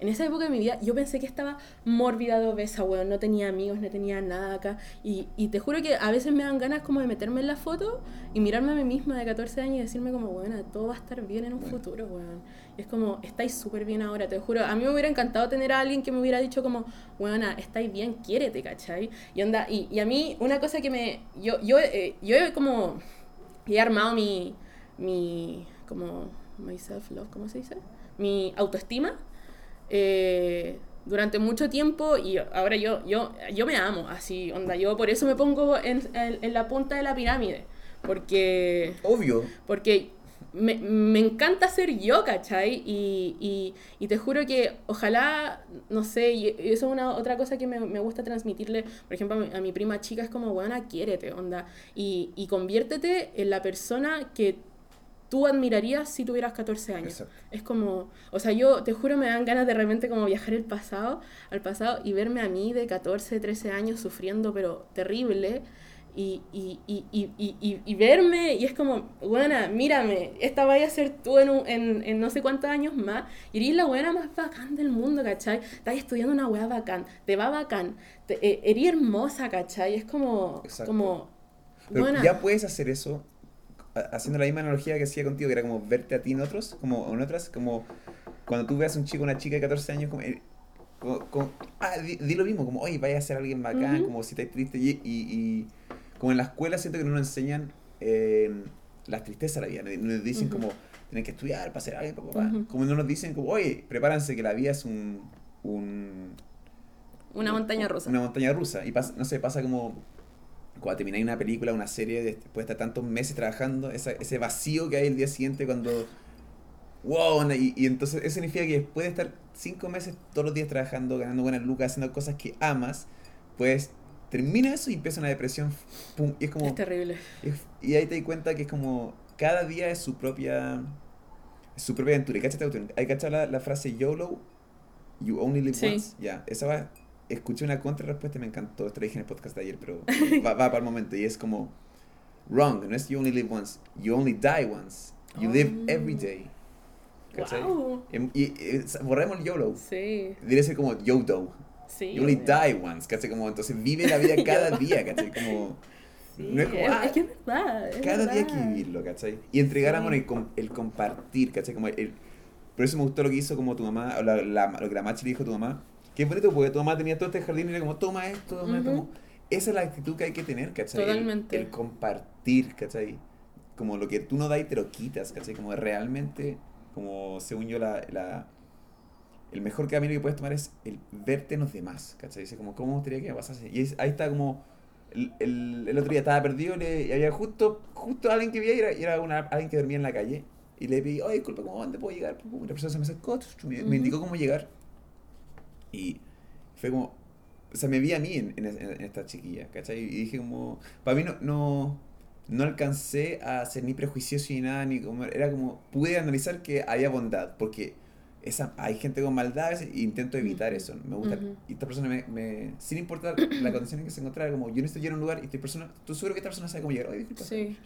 En esa época de mi vida yo pensé que estaba mórbida de obesa, weón. No tenía amigos, no tenía nada acá. Y, y te juro que a veces me dan ganas como de meterme en la foto y mirarme a mí misma de 14 años y decirme como, weón, todo va a estar bien en un Bueno. futuro, weón. Y es como, estáis súper bien ahora, te juro. A mí me hubiera encantado tener a alguien que me hubiera dicho como, weón, estáis bien, quiérete, ¿cachai? Y onda, y, y a mí una cosa que me... Yo, yo, eh, yo he como... He armado mi... mi como... My self-love, ¿cómo se dice? Mi autoestima eh, durante mucho tiempo y ahora yo, yo, yo me amo, así, onda, yo por eso me pongo en, en- en la punta de la pirámide, porque, Obvio. porque me, me encanta ser yo, ¿cachai? Y, y, y te juro que ojalá, no sé, y eso es una otra cosa que me, me gusta transmitirle, por ejemplo, a mi, a mi prima chica, es como, buena, quiérete, onda, y, y conviértete en la persona que tú admirarías si tuvieras 14 años. Exacto. Es como, o sea, yo te juro me dan ganas de repente como viajar el pasado, al pasado y verme a mí de 14, 13 años sufriendo, pero terrible. Y, y, y, y, y, y- y verme, y es como, buena, mírame, esta vaya a ser tú en, un- en, en no sé cuántos años más, y eres la buena más bacán del mundo, ¿cachai? Estás estudiando una weá bacán, te va bacán, te, eh, eres hermosa, ¿cachai? Es como, Exacto. como, Pero buena. ya puedes hacer eso haciendo la misma analogía que hacía contigo, que era como verte a ti en otros, como en otras, como cuando tú veas a un chico una chica de 14 años, como, eh, como- como- ah, di, di lo mismo, como, oye, vaya a ser alguien bacán, Ujú. como si estás triste, y, y, y como en la escuela siento que no nos enseñan eh, las tristezas de la vida, nos dicen Ujú. como, tienen que estudiar para ser alguien, pa, pa, pa. Ujú. como no nos dicen como, oye, prepárense que la vida es un... un una montaña rusa. Una montaña rusa. Y pasa, no sé, pasa como cuando termináis una película, una serie, de- después de estar tantos meses trabajando, esa- ese vacío que hay el día siguiente cuando... ¡Wow! Y, y entonces eso significa que después de estar cinco meses todos los días trabajando, ganando buenas lucas, haciendo cosas que amas, pues termina eso y empieza una depresión. pum, y es como... Es terrible. y- Y ahí te das cuenta que es como... Cada día es su propia... es su propia aventura. ¿Y cachate, ¿Hay cachado la, la frase YOLO? You only live Sí. once. Ya, esa va... Escuché una contrarrespuesta y me encantó. Esto lo dije en el podcast de ayer, pero [laughs] va, va para el momento. Y es como... Wrong. No es you only live once. You only die once. You live Oh. every day. ¿Cachai? Wow. Em- Y, y- borremos el YOLO. Sí, Debería ser como YODO. sí. You only obvio. die once. ¿Cachai? Como, entonces vive la vida [laughs] cada día. ¿Cachai? Como... Sí, No es como, ah, es que es verdad. es Cada día hay que verdad. vivirlo, ¿cachai? Y entregar Sí. amor, el, el compartir, ¿cachai? Como el, por eso me gustó lo que hizo como tu mamá, o la, la- lo que la Machi le dijo a tu mamá. Qué bonito, porque tu mamá tenía todo este jardín y era como, toma esto, toma esto", Ujú. como, esa es la actitud que hay que tener, ¿cachai? El- Totalmente. El, compartir, ¿cachai? Como lo que tú no das y te lo quitas, ¿cachai? Como realmente, como según yo, la, la- el mejor camino que puedes tomar es el verte en los demás, ¿cachai? Dice como, ¿cómo me gustaría que me pasase? Y es- ahí está como, el, el, el otro día estaba perdido le- y había justo, justo alguien que vi y era, era una, alguien que dormía en la calle. Y le pedí, oye, disculpa, ¿cómo dónde puedo llegar? La persona se me acercó, me, me Ujú. indicó cómo llegar. Y fue como, o sea, me vi a mí en, en, en esta chiquilla, ¿cachai? Y dije como, para mí no, no, no alcancé a ser ni prejuicioso ni nada, ni como, era como, pude analizar que había bondad, porque esa, hay gente con maldad a veces, e intento evitar eso, me gusta, y esta persona me, me sin importar la condición en que se encontrara, como, yo necesito llegar a un lugar y esta persona, tú seguro que esta persona sabe cómo llegar, oye, disculpa, Sí.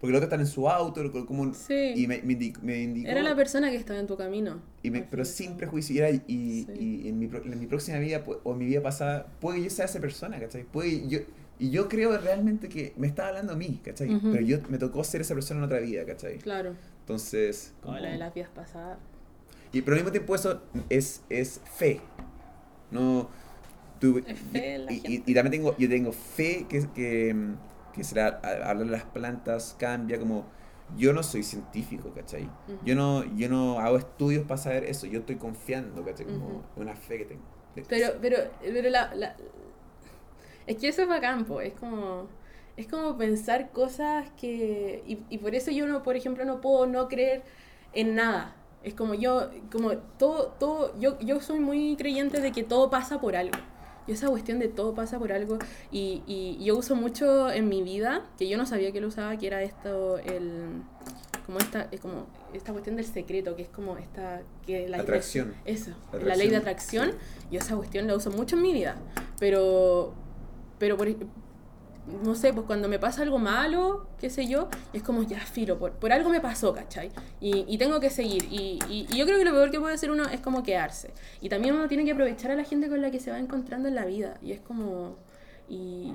Porque los otros están en su auto, como, Sí. y me, me, indicó, me indicó Era la persona que estaba en tu camino. y me- al pero fin sin prejuicio. Y, era- y, Sí. y en, mi, en mi próxima vida o en mi vida pasada, puede que yo sea esa persona, ¿cachai? Puede, yo, y yo creo realmente que me estaba hablando a mí, ¿cachai? Pero yo me tocó ser esa persona en otra vida, ¿cachai? Claro. Entonces. Como la de las vidas pasadas. y, pero al mismo tiempo eso es, es fe. No. tú- Es fe la y, y- gente. y también tengo, yo tengo fe que, que, mm, que será hablar de las plantas cambia como yo no soy científico, ¿cachai? Yo no, yo no hago estudios para saber eso, yo estoy confiando, ¿cachai? Como Ujú. una fe que tengo. Pero, pero, pero la, la- Es que eso es bacán, po, es como... Es como pensar cosas que... Y, y por eso yo, no por ejemplo, no puedo no creer en nada. Es como yo, como todo, todo, yo, yo soy muy creyente de que todo pasa por algo. Yo esa cuestión de todo pasa por algo y, y yo uso mucho en mi vida, que yo no sabía que lo usaba, que era esto, el, como esta, es como esta cuestión del secreto, que es como esta, que la Atracción. Eso, La la ley de atracción. yo esa cuestión la uso mucho en mi vida, pero, pero por, no sé, pues cuando me pasa algo malo, qué sé yo, es como ya filo, por, por algo me pasó, ¿cachai? Y, y tengo que seguir. Y, y- yo creo que lo peor que puede hacer uno es como quedarse. Y también uno tiene que aprovechar a la gente con la que se va encontrando en la vida. Y es como... Y,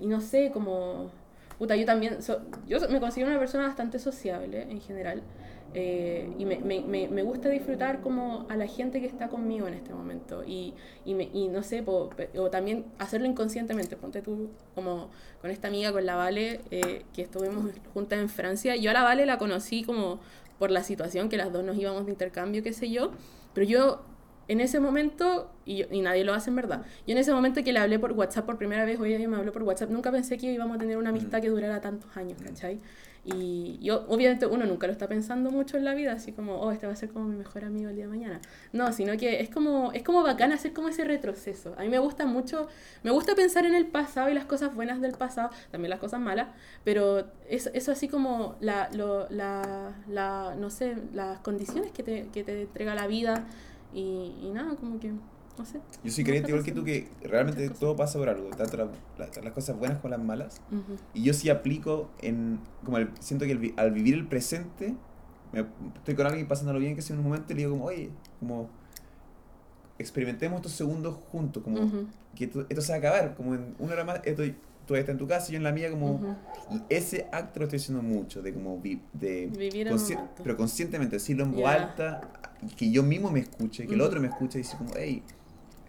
no sé, como... Puta, yo también... so- yo me considero una persona bastante sociable en general. Eh, y me, me, me, gusta disfrutar como a la gente que está conmigo en este momento. Y, y, me, y no sé, po- o también hacerlo inconscientemente. Ponte tú como con esta amiga, con la Vale, eh, que estuvimos juntas en Francia. Yo a la Vale la conocí como por la situación, que las dos nos íbamos de intercambio, qué sé yo. Pero yo en ese momento, y, yo- y nadie lo hace en verdad, yo en ese momento que le hablé por WhatsApp por primera vez, hoy ella me habló por WhatsApp, nunca pensé que íbamos a tener una amistad Mm. que durara tantos años, ¿cachai? Y yo, obviamente uno nunca lo está pensando mucho en la vida, así como, oh, este va a ser como mi mejor amigo el día de mañana. No, sino que es como, es como bacán hacer como ese retroceso. A mí me gusta mucho, me gusta pensar en el pasado y las cosas buenas del pasado, también las cosas malas, pero eso, eso así como la, lo, la, la, no sé, las condiciones que te, que te entrega la vida y, y nada, como que, no sé. Yo soy creyente igual que tú que realmente todo pasa por algo, tanto la- la- las cosas buenas como las malas. Y yo sí aplico en, como el- siento que el al vivir el presente, me- estoy con alguien pasándolo bien que sea en un momento y le digo como, oye, como experimentemos estos segundos juntos, como que esto, esto se va a acabar, como en una hora más, esto, tú estás en tu casa, yo en la mía, como... Y ese acto lo estoy haciendo mucho, de como vi- de Vivir consci- pero conscientemente, decirlo en voz alta, y que yo mismo me escuche, que el otro me escuche y decir como, hey,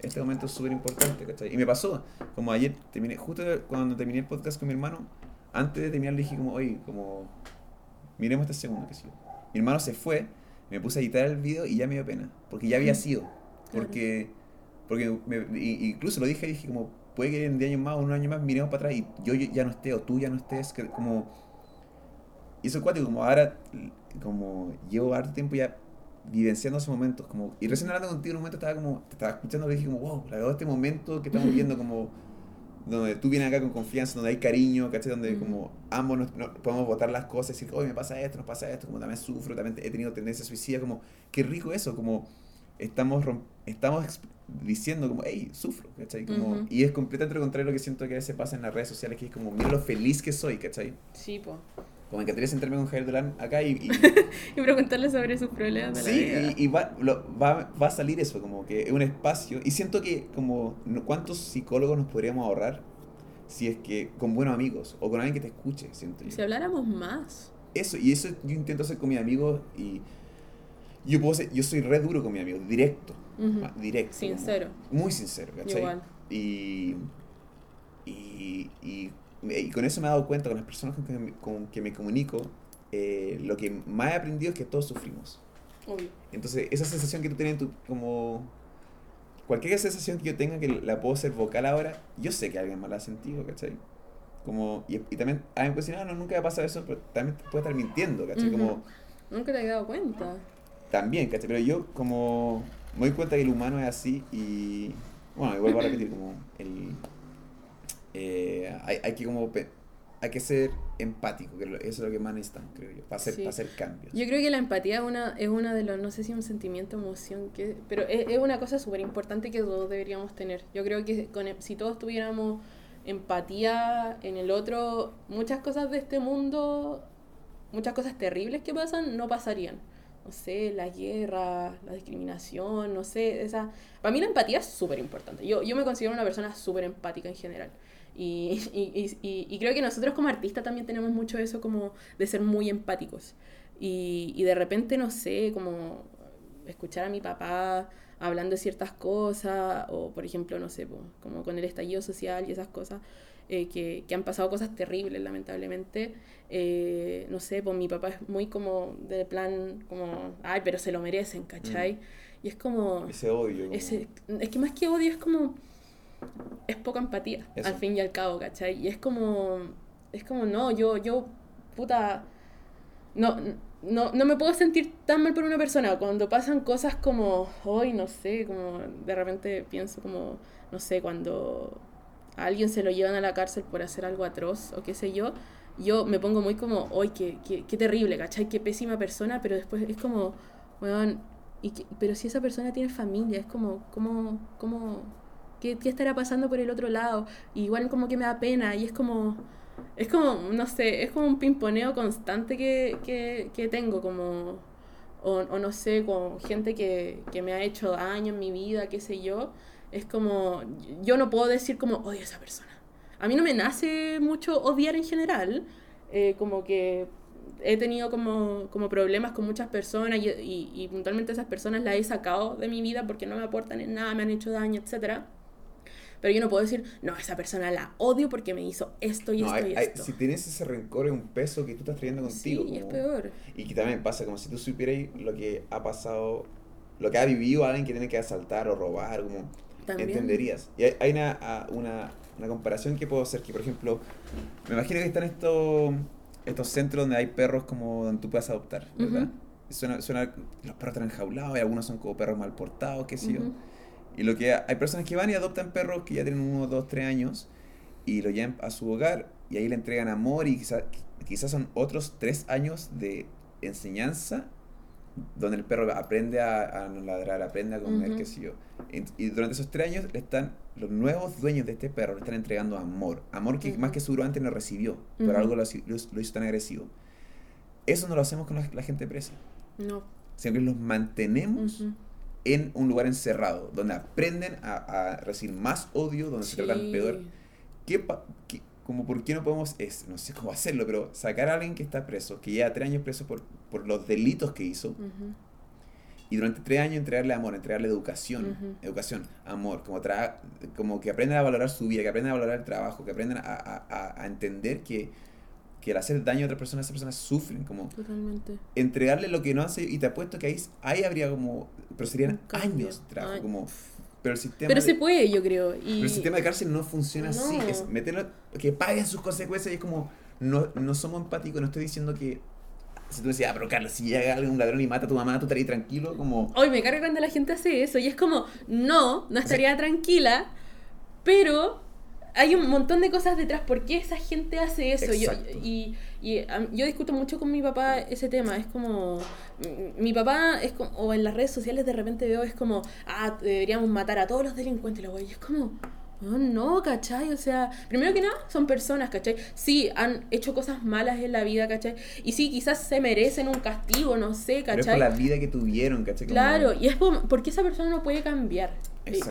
este momento es súper importante, ¿cachai? Y me pasó, como ayer, terminé, justo cuando terminé el podcast con mi hermano, antes de terminar le dije como, oye, como, miremos este segundo, que sí. Mi hermano se fue, me puse a editar el video y ya me dio pena, porque ya había sido, porque, porque me- incluso lo dije, dije como, puede que en 10 años más o un año más miremos para atrás y yo ya no esté o tú ya no estés, que como... Y eso es cuático, como ahora, como llevo harto tiempo ya vivenciando esos momentos, como... Y recién hablando contigo en un momento estaba como, te estaba escuchando y dije como, wow, la verdad este momento que estamos [laughs] viviendo como... Donde tú vienes acá con confianza, donde hay cariño, ¿cachai? Donde Ujú. como ambos nos, nos podemos votar las cosas decir, oye, me pasa esto, nos pasa esto, como también sufro, también he tenido tendencias suicidas, como, qué rico eso, como estamos, estamos diciendo como, hey, sufro, ¿cachai? Como, Ujú. Y es completamente lo contrario a lo que siento que a veces pasa en las redes sociales, que es como, mira lo feliz que soy, ¿cachai? Sí, po. Como me encantaría sentarme con Javier Dolan acá y, y- [laughs] Y preguntarle sobre sus problemas de la sí, vida. y, y va, lo- va, va a salir eso, como que es un espacio, y siento que como, ¿cuántos psicólogos nos podríamos ahorrar si es que con buenos amigos o con alguien que te escuche, siento yo. Si habláramos más. Eso, y eso yo intento hacer con mis amigos y yo puedo ser- yo soy re duro con mis amigos, directo, ma- directo. como- Sincero. muy sincero, ¿cachai? Igual. Y, y, y, y con eso me he dado cuenta, con las personas con que me, con que me comunico, eh, lo que más he aprendido es que todos sufrimos. Obvio. Entonces, esa sensación que tú tienes, en tu, como cualquier sensación que yo tenga que la puedo ser vocal ahora, yo sé que alguien más la ha sentido, ¿cachai? Como, y, y también, alguien puede decir, no, no, nunca me ha pasado eso, pero también puede estar mintiendo, ¿cachai? Ujú. Como, Nunca te había dado cuenta. también, ¿cachai? Pero yo como me doy cuenta que el humano es así y, bueno, y vuelvo a repetir, como el... eh, hay, hay que como... Hay que ser empático, que eso es lo que más necesitamos, creo yo, para hacer, Sí. para hacer cambios. Yo creo que la empatía es una, es una de los, no sé si un sentimiento, emoción, que, pero es, es una cosa súper importante que todos deberíamos tener. Yo creo que con, si todos tuviéramos empatía en el otro, muchas cosas de este mundo, muchas cosas terribles que pasan, no pasarían. No sé, la guerra, la discriminación, no sé, esa... Para mí la empatía es súper importante. Yo, yo me considero una persona súper empática en general. Y, y, y, y- creo que nosotros como artistas también tenemos mucho eso como de ser muy empáticos. Y, y de repente, no sé, como escuchar a mi papá hablando de ciertas cosas, o por ejemplo, no sé, como con el estallido social y esas cosas, eh, que, que han pasado cosas terribles, lamentablemente. Eh, no sé, pues mi papá es muy como de plan, como, ay, pero se lo merecen, ¿cachai? Y es como... Ese odio. como- Ese, es que más que odio es como. Es poca empatía, Eso. al fin y al cabo, ¿cachai? Y es como. Es como, no, yo, yo, puta. No, no, no me puedo sentir tan mal por una persona. Cuando pasan cosas como. Hoy, no sé, como. De repente pienso como. No sé, cuando a alguien se lo llevan a la cárcel por hacer algo atroz o qué sé yo. Yo me pongo muy como, hoy qué, qué, qué terrible, ¿cachai? Qué pésima persona, pero después es como, weón, y que- pero si esa persona tiene familia, es como, ¿cómo, cómo, qué, qué estará pasando por el otro lado? Y igual como que me da pena y es como, es como, no sé, es como un pimponeo constante que, que, que tengo, como, o, o no sé, con gente que, que me ha hecho daño en mi vida, qué sé yo. Es como, yo no puedo decir como odio a esa persona. A mí no me nace mucho odiar en general, eh, como que he tenido como, como problemas con muchas personas y, y, y puntualmente esas personas las he sacado de mi vida porque no me aportan en nada, me han hecho daño, etcétera. Pero yo no puedo decir, no, esa persona la odio porque me hizo esto y No, esto hay- y hay- esto. si tienes ese rencor es un peso que tú estás trayendo sí, contigo. es como- peor. Y que también pasa como si tú supieras lo que ha pasado, lo que ha vivido alguien que tiene que asaltar o robar, como También. entenderías. Y hay, hay una, una, una comparación que puedo hacer, que por ejemplo, me imagino que están estos, estos centros donde hay perros como donde tú puedes adoptar, ¿verdad? Suena, suena, los perros están enjaulados y algunos son como perros mal portados, qué sé yo. Y lo que hay personas que van y adoptan perros que ya tienen uno, dos, tres años y lo llevan a su hogar y ahí le entregan amor y quizás quizás son otros tres años de enseñanza donde el perro aprende a, a no ladrar, aprende a comer, Ujú. qué sé yo. Y, y durante esos tres años le están, los nuevos dueños de este perro le están entregando amor. Amor que Ujú. más que seguro antes no recibió, por Ujú. algo lo, lo- lo hizo tan agresivo. Eso no lo hacemos con la, la gente presa. No. Siempre los mantenemos. En un lugar encerrado, donde aprenden a, a recibir más odio, donde se tratan Sí. peor. ¿Qué, como por qué no podemos, es, no sé cómo hacerlo, pero sacar a alguien que está preso, que lleva tres años preso por, por los delitos que hizo, Ujú. y durante tres años entregarle amor, entregarle educación, educación, amor, como, tra como que aprendan a valorar su vida, que aprendan a valorar el trabajo, que aprendan a- a- a entender que, que al hacer daño a otras personas, esas personas sufren, como Totalmente. entregarle lo que no hace, y te apuesto que ahí, ahí habría como, pero serían años de trabajo, Ay. como, pero el sistema... Pero de- se puede, yo creo. Y... pero el sistema de cárcel no funciona así. No. Es meterlo, que paguen sus consecuencias y es como, no, no somos empáticos, no estoy diciendo que. Si tú decías, ah, pero Carlos, si llega algún ladrón y mata a tu mamá, tú estarías tranquilo, como. Hoy me carga cuando la gente hace eso y es como, no, no estaría tranquila, pero hay un montón de cosas detrás. ¿Por qué esa gente hace eso? Yo, y y a- yo discuto mucho con mi papá ese tema. Es como, mm, mi papá, es como, o en las redes sociales de repente veo, es como, ah, deberíamos matar a todos los delincuentes. Y luego y es como... "Oh, no, ¿cachai? O sea, primero que nada, son personas, ¿cachai? Sí, han hecho cosas malas en la vida, ¿cachai? Y sí, quizás se merecen un castigo, no sé, Pero es ¿cachai? por la vida que tuvieron, ¿cachai? Como- Claro, y es por, porque esa persona no puede cambiar.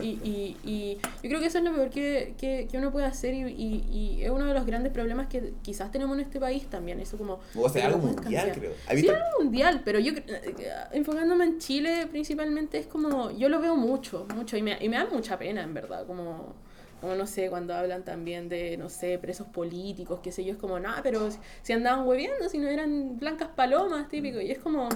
Y, y, y yo creo que eso es lo peor que, que, que uno puede hacer y, y, y es uno de los grandes problemas que quizás tenemos en este país también. Eso como... O sea, algo mundial, cambiar. creo. ¿Has Sí, algo mundial, pero yo, cre- eh, enfocándome en Chile principalmente, es como, yo lo veo mucho, mucho, y me, y me da mucha pena, en verdad, como, como no sé, cuando hablan también de, no sé, presos políticos, qué sé yo, es como, nada, pero si, si andaban hueviendo, si no eran blancas palomas, típico, y es como,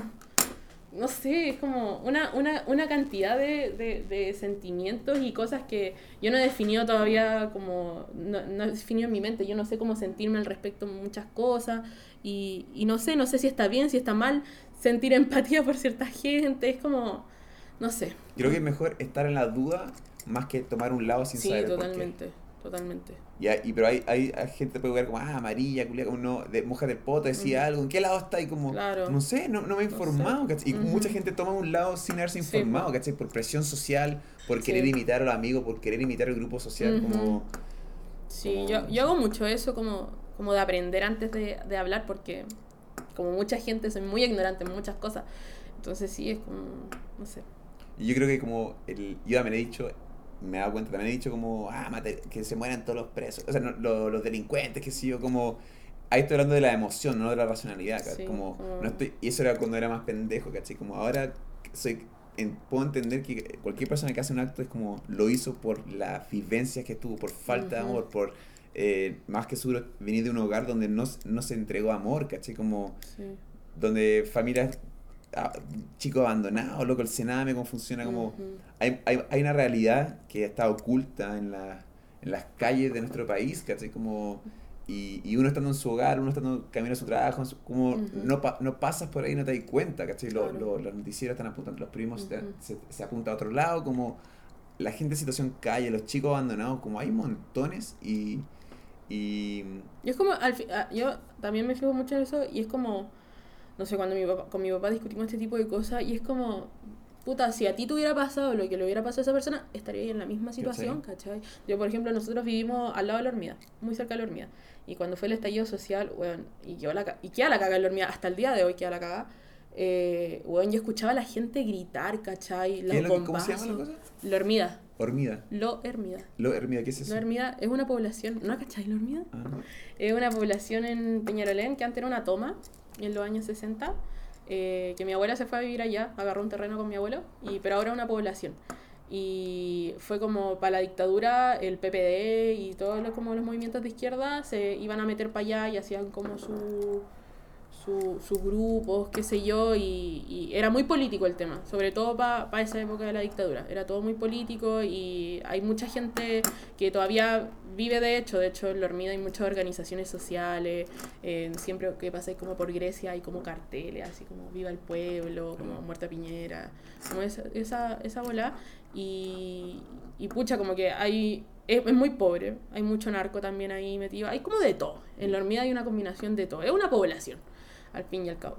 no sé, es como una, una, una cantidad de, de, de sentimientos y cosas que yo no he definido todavía como, no, no he definido en mi mente, yo no sé cómo sentirme al respecto de muchas cosas y, y no sé, no sé si está bien, si está mal sentir empatía por cierta gente, es como, no sé. Creo que es mejor estar en la duda más que tomar un lado sin Sí, saber por qué. Totalmente, totalmente. Y, pero hay, hay, hay gente que puede ver como, ah, amarilla, culia, como no, de moja del poto, decía algo, ¿en qué lado está? Y como, Claro. no sé, no, no me he No informado, sé. ¿cachai? Y mucha gente toma un lado sin haberse Sí, informado, po. ¿cachai? Por presión social, por querer Sí. imitar a los amigos, por querer imitar el grupo social, como... Sí, yo, yo hago mucho eso como, como de aprender antes de, de hablar porque como mucha gente soy muy ignorante en muchas cosas. Entonces sí, es como, no sé. Y yo creo que como, el, yo también he dicho, me he dado cuenta, también he dicho como, ah, mate- que se mueran todos los presos, o sea, no, lo- los delincuentes, que sí, yo como... Ahí estoy hablando de la emoción, no de la racionalidad. Sí, como, como- no estoy, y eso era cuando era más pendejo, ¿cachai? Como ahora soy, en- puedo entender que cualquier persona que hace un acto es como, lo hizo por la vivencia que tuvo, por falta de amor, por, eh, más que seguro, venir de un hogar donde no, no se entregó amor, ¿cachai? Como, Sí. donde familias, ah, chicos abandonados, loco, el cename, cómo funciona, como... Hay, hay, hay una realidad que está oculta en, la, en las calles de nuestro país, ¿cachai? Como, y, y uno estando en su hogar, uno estando camino a su trabajo, su- como no, pa- no pasas por ahí y no te das cuenta, ¿cachai? Lo- Claro. lo- los noticieros están apuntando, los primos se- se, se apunta a otro lado, como la gente en situación calle, los chicos abandonados, como hay montones y... y Y es como, al ah, yo también me fijo mucho en eso y es como, no sé, cuando mi papá, con mi papá discutimos este tipo de cosas y es como, puta, si a ti te hubiera pasado lo que le hubiera pasado a esa persona, estaría ahí en la misma situación, ¿cachai? Yo, por ejemplo, nosotros vivimos al lado de la hormiga, muy cerca de la hormiga. Y cuando fue el estallido social, weón, y, quedó la, ca- y queda la caga en la hormiga, hasta el día de hoy queda la caga, eh, weón, yo escuchaba a la gente gritar, ¿cachai? Los ¿qué es lo que- ¿Cómo se llama la cosa? La hormiga, Hormida. lo hermida. Lo, Hermida, ¿qué es eso? La hormiga es una población, ¿no cachai la hormiga? Ah, no. Es una población en Peñarolén que antes era una toma en los años 60. eh, que mi abuela se fue a vivir allá, agarró un terreno con mi abuelo, y, pero ahora una población. Y fue como para la dictadura, el PPD y todos los, como los movimientos de izquierda se iban a meter para allá y hacían como su, su, sus grupos, qué sé yo, y, y era muy político el tema, sobre todo para esa época de la dictadura. Era todo muy político y hay mucha gente que todavía vive de hecho, de hecho en La Hormida hay muchas organizaciones sociales, eh, siempre que pasáis como por Grecia hay como carteles, así como Viva el Pueblo, como Muerta Piñera, como esa, esa, esa bola. Y, y pucha, como que hay... Es, es muy pobre, hay mucho narco también ahí metido, hay como de todo. En La Hormida hay una combinación de todo, es una población, al fin y al cabo.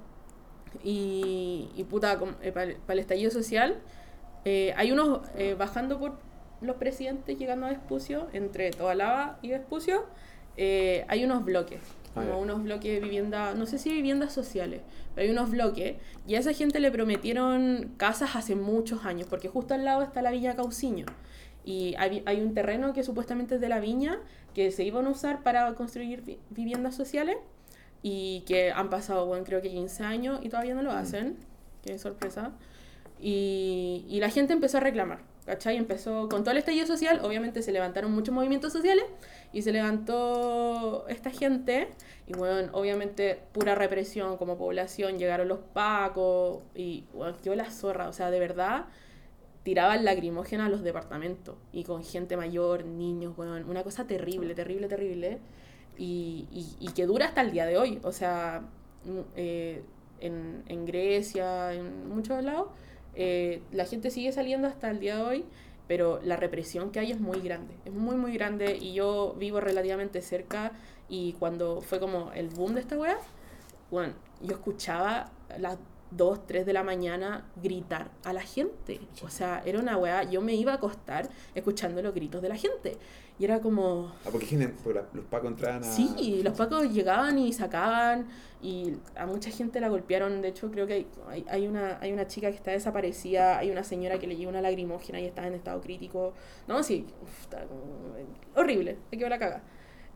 Y, y puta, para el estallido social, eh, hay unos eh, bajando por los presidentes llegando a Vespucio, entre Tobalaba y Vespucio, eh, hay unos bloques, Ah, como unos bloques de vivienda, no sé si viviendas sociales, pero hay unos bloques, y a esa gente le prometieron casas hace muchos años, porque justo al lado está la Villa Cauciño. Y hay, hay un terreno que supuestamente es de la viña, que se iban a usar para construir vi- viviendas sociales, y que han pasado, bueno, creo que 15 años y todavía no lo Mm. hacen. Qué sorpresa. Y, y la gente empezó a reclamar, ¿cachai? Empezó con todo el estallido social, obviamente se levantaron muchos movimientos sociales y se levantó esta gente y bueno, obviamente pura represión como población, llegaron los pacos y bueno, quedó la zorra, o sea, de verdad tiraban lacrimógena a los departamentos y con gente mayor, niños, bueno, una cosa terrible, terrible, terrible y, y, y que dura hasta el día de hoy, o sea, mm, eh, en, en Grecia, en muchos lados, eh, la gente sigue saliendo hasta el día de hoy, pero la represión que hay es muy grande, es muy, muy grande. Y yo vivo relativamente cerca y cuando fue como el boom de esta wea, bueno, yo escuchaba las 2, 3 de la mañana gritar a la gente. O sea, era una weá, yo me iba a acostar escuchando los gritos de la gente. Y era como... Ah, porque, porque los pacos entraban a... Sí, los pacos llegaban y sacaban y a mucha gente la golpearon. De hecho, creo que hay, hay, una, hay una chica que está desaparecida, hay una señora que le llegó una lagrimógena y está en estado crítico. No, sí, uf, está como- horrible, hay que ver la caga.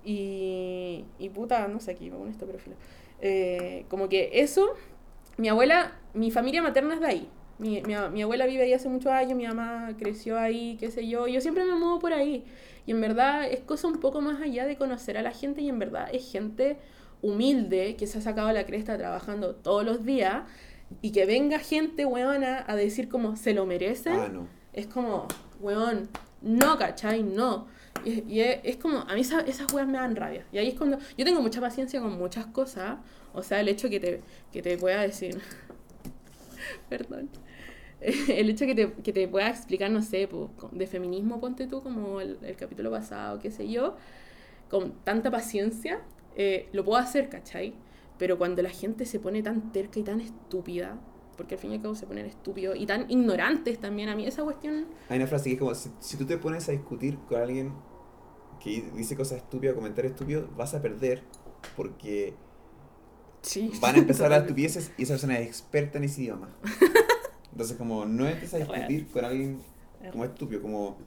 Y, y puta, no sé, aquí me con esto, pero filo. Eh, como que eso, mi abuela, mi familia materna es de ahí. Mi, mi, mi abuela vive ahí hace muchos años, mi mamá creció ahí, qué sé yo. Yo siempre me muevo por ahí. Y en verdad es cosa un poco más allá de conocer a la gente y en verdad es gente humilde que se ha sacado la cresta trabajando todos los días y que venga gente huevona a decir como se lo merecen. Ah, no. Es como, weón, no, ¿cachai? No. Y, y es, es como, a mí esa- esas weas me dan rabia. Y ahí es cuando, yo tengo mucha paciencia con muchas cosas. O sea, el hecho que te, que te pueda decir, [laughs] perdón, [laughs] el hecho que te, que te pueda explicar, no sé, po, de feminismo, ponte tú, como el, el capítulo pasado, qué sé yo, con tanta paciencia, eh, lo puedo hacer, ¿cachai? Pero cuando la gente se pone tan terca y tan estúpida, porque al fin y al cabo se ponen estúpidos y tan ignorantes también, a mí esa cuestión... Hay una frase que es como, si, si tú te pones a discutir con alguien que dice cosas estúpidas, comentarios estúpidos, vas a perder porque Sí. van a empezar a estupideces y esa persona es experta en ese idioma. Entonces, como no empieces a [laughs] discutir con alguien como estúpido, como,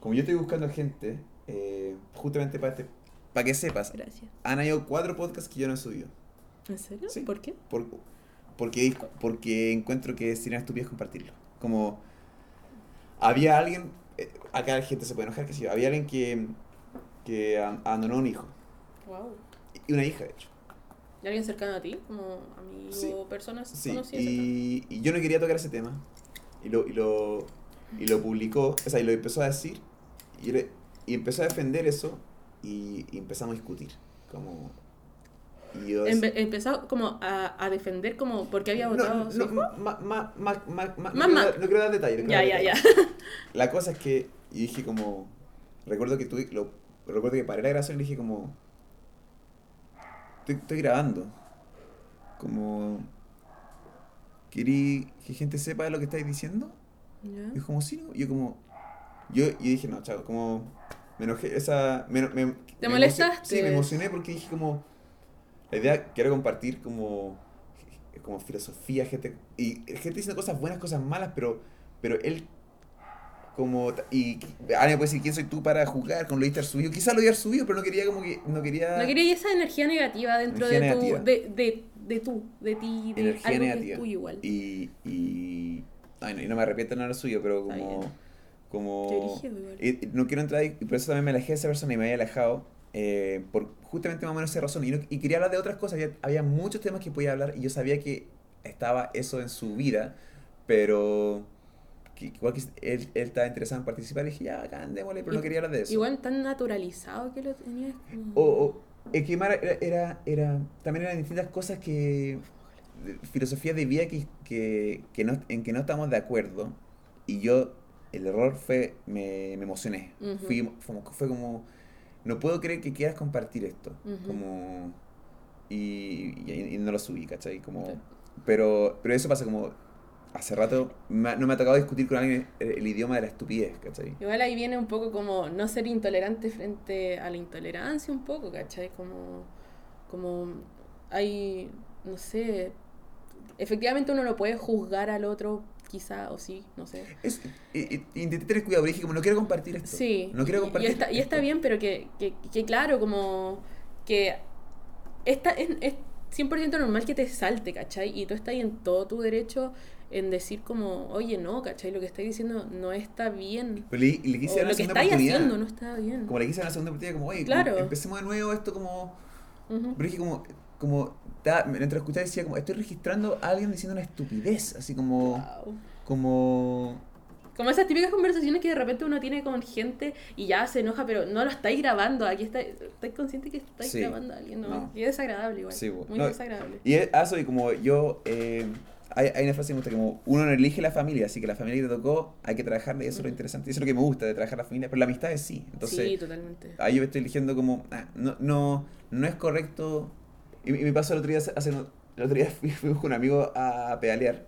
como yo estoy buscando gente, eh, justamente para este, para que sepas, Gracias. han habido cuatro podcasts que yo no he subido. ¿En serio? Sí. ¿Por qué? Por, porque, porque encuentro que sería estúpido compartirlo. Como había alguien, eh, acá la gente se puede enojar, que sí, había alguien que, que abandonó un hijo, Wow. y una hija de hecho. ¿Y alguien cercano a ti? Como amigo, Sí. personas Sí, conocidas? y, y yo no quería tocar ese tema. Y lo, y lo, y lo publicó, o sea, y lo empezó a decir. Y, le- y empezó a defender eso. Y, y empezamos a discutir. Como. Y yo Empe- empezó como a, a defender como porque había votado no, su no, ma- ma- no, quiero no quiero dar detalles. no Ya, ya, ya. [laughs] La cosa es que. Y dije como. Recuerdo que tuve. Lo, recuerdo que paré la grabación y dije como. Estoy, estoy grabando. Como. ¿Querí que gente sepa lo que estáis diciendo? Ya. Y como, sí, ¿no? Yo como... Yo, yo dije, no, chao, como... Me enojé, esa... Me, me, ¿Te me molestaste? Sí, me emocioné porque dije como... La idea, quiero compartir como... Como filosofía, gente... Y gente diciendo cosas buenas, cosas malas, pero... Pero él... Como... Y alguien puede decir, ¿quién soy tú para jugar con lo diste subido? Quizás lo había subido, pero no quería como que... No quería... No quería esa energía negativa dentro Energía de tu, negativa. de, de, de tú, de ti, de energía algo que negativa. es tuyo igual. Y, y, ay, no, y no me arrepiento no haber suyo, pero como... como y- y no quiero entrar ahí, y por eso también me alejé de esa persona y me había alejado eh, por justamente más o menos esa razón. Y, no- y quería hablar de otras cosas, había, había muchos temas que podía hablar y yo sabía que estaba eso en su vida, pero que igual que él, él estaba interesado en participar y dije, ya, acá andémosle, pero no Y- quería hablar de eso. Igual tan naturalizado que lo tenías. como- O, o el que era, era, era- también eran distintas cosas que, filosofía de vida que, que, que no, en que no estamos de acuerdo. Y yo, el error fue, me, me emocioné. Ujú. Fui, fue, como- fue como, no puedo creer que quieras compartir esto. Ujú. Como, y, y, y no lo subí, ¿cachai? Como, Sí. pero, pero eso pasa como, hace rato me no me ha tocado discutir con alguien el, el idioma de la estupidez, ¿cachai? Igual ahí viene un poco como no ser intolerante frente a la intolerancia un poco, ¿cachai? Como, como hay, no sé, efectivamente uno no puede juzgar al otro, quizá, o sí, no sé. Es, intenté tener cuidado, pero dije como no quiero compartir esto. Sí, No quiero y- compartir y, está, y está esto. bien, pero que, que, que claro, como que esta es, es 100% normal que te salte, ¿cachai? Y tú estás ahí en todo tu derecho en decir como, oye, no, ¿cachai? Lo que estás diciendo no está bien. Pero le, le quise dar lo que segunda estáis oportunidad. haciendo no está bien. Como le quise dar una segunda oportunidad, como, oye, Claro. como, empecemos de nuevo esto como... Ujú. Pero dije como, como, ta- mientras escuchaba decía como, estoy registrando a alguien diciendo una estupidez, así como, Wow. como... Como esas típicas conversaciones que de repente uno tiene con gente y ya se enoja, pero no lo estáis grabando. Aquí está, estáis consciente que estáis Sí. grabando a alguien, ¿no? No. Y es desagradable igual. Sí. Muy No, desagradable. Y es- eso, y como yo, eh, hay, hay una frase que me gusta, como uno no elige la familia, así que la familia que te tocó hay que trabajarla y eso es lo Ujú. interesante, y eso es lo que me gusta de trabajar la familia, pero la amistad es sí, entonces... sí, totalmente. ahí yo estoy eligiendo como, ah, no, no, no es correcto. Y, y me pasó el otro día hace, el otro día [laughs] fui, fuimos con un amigo a pedalear,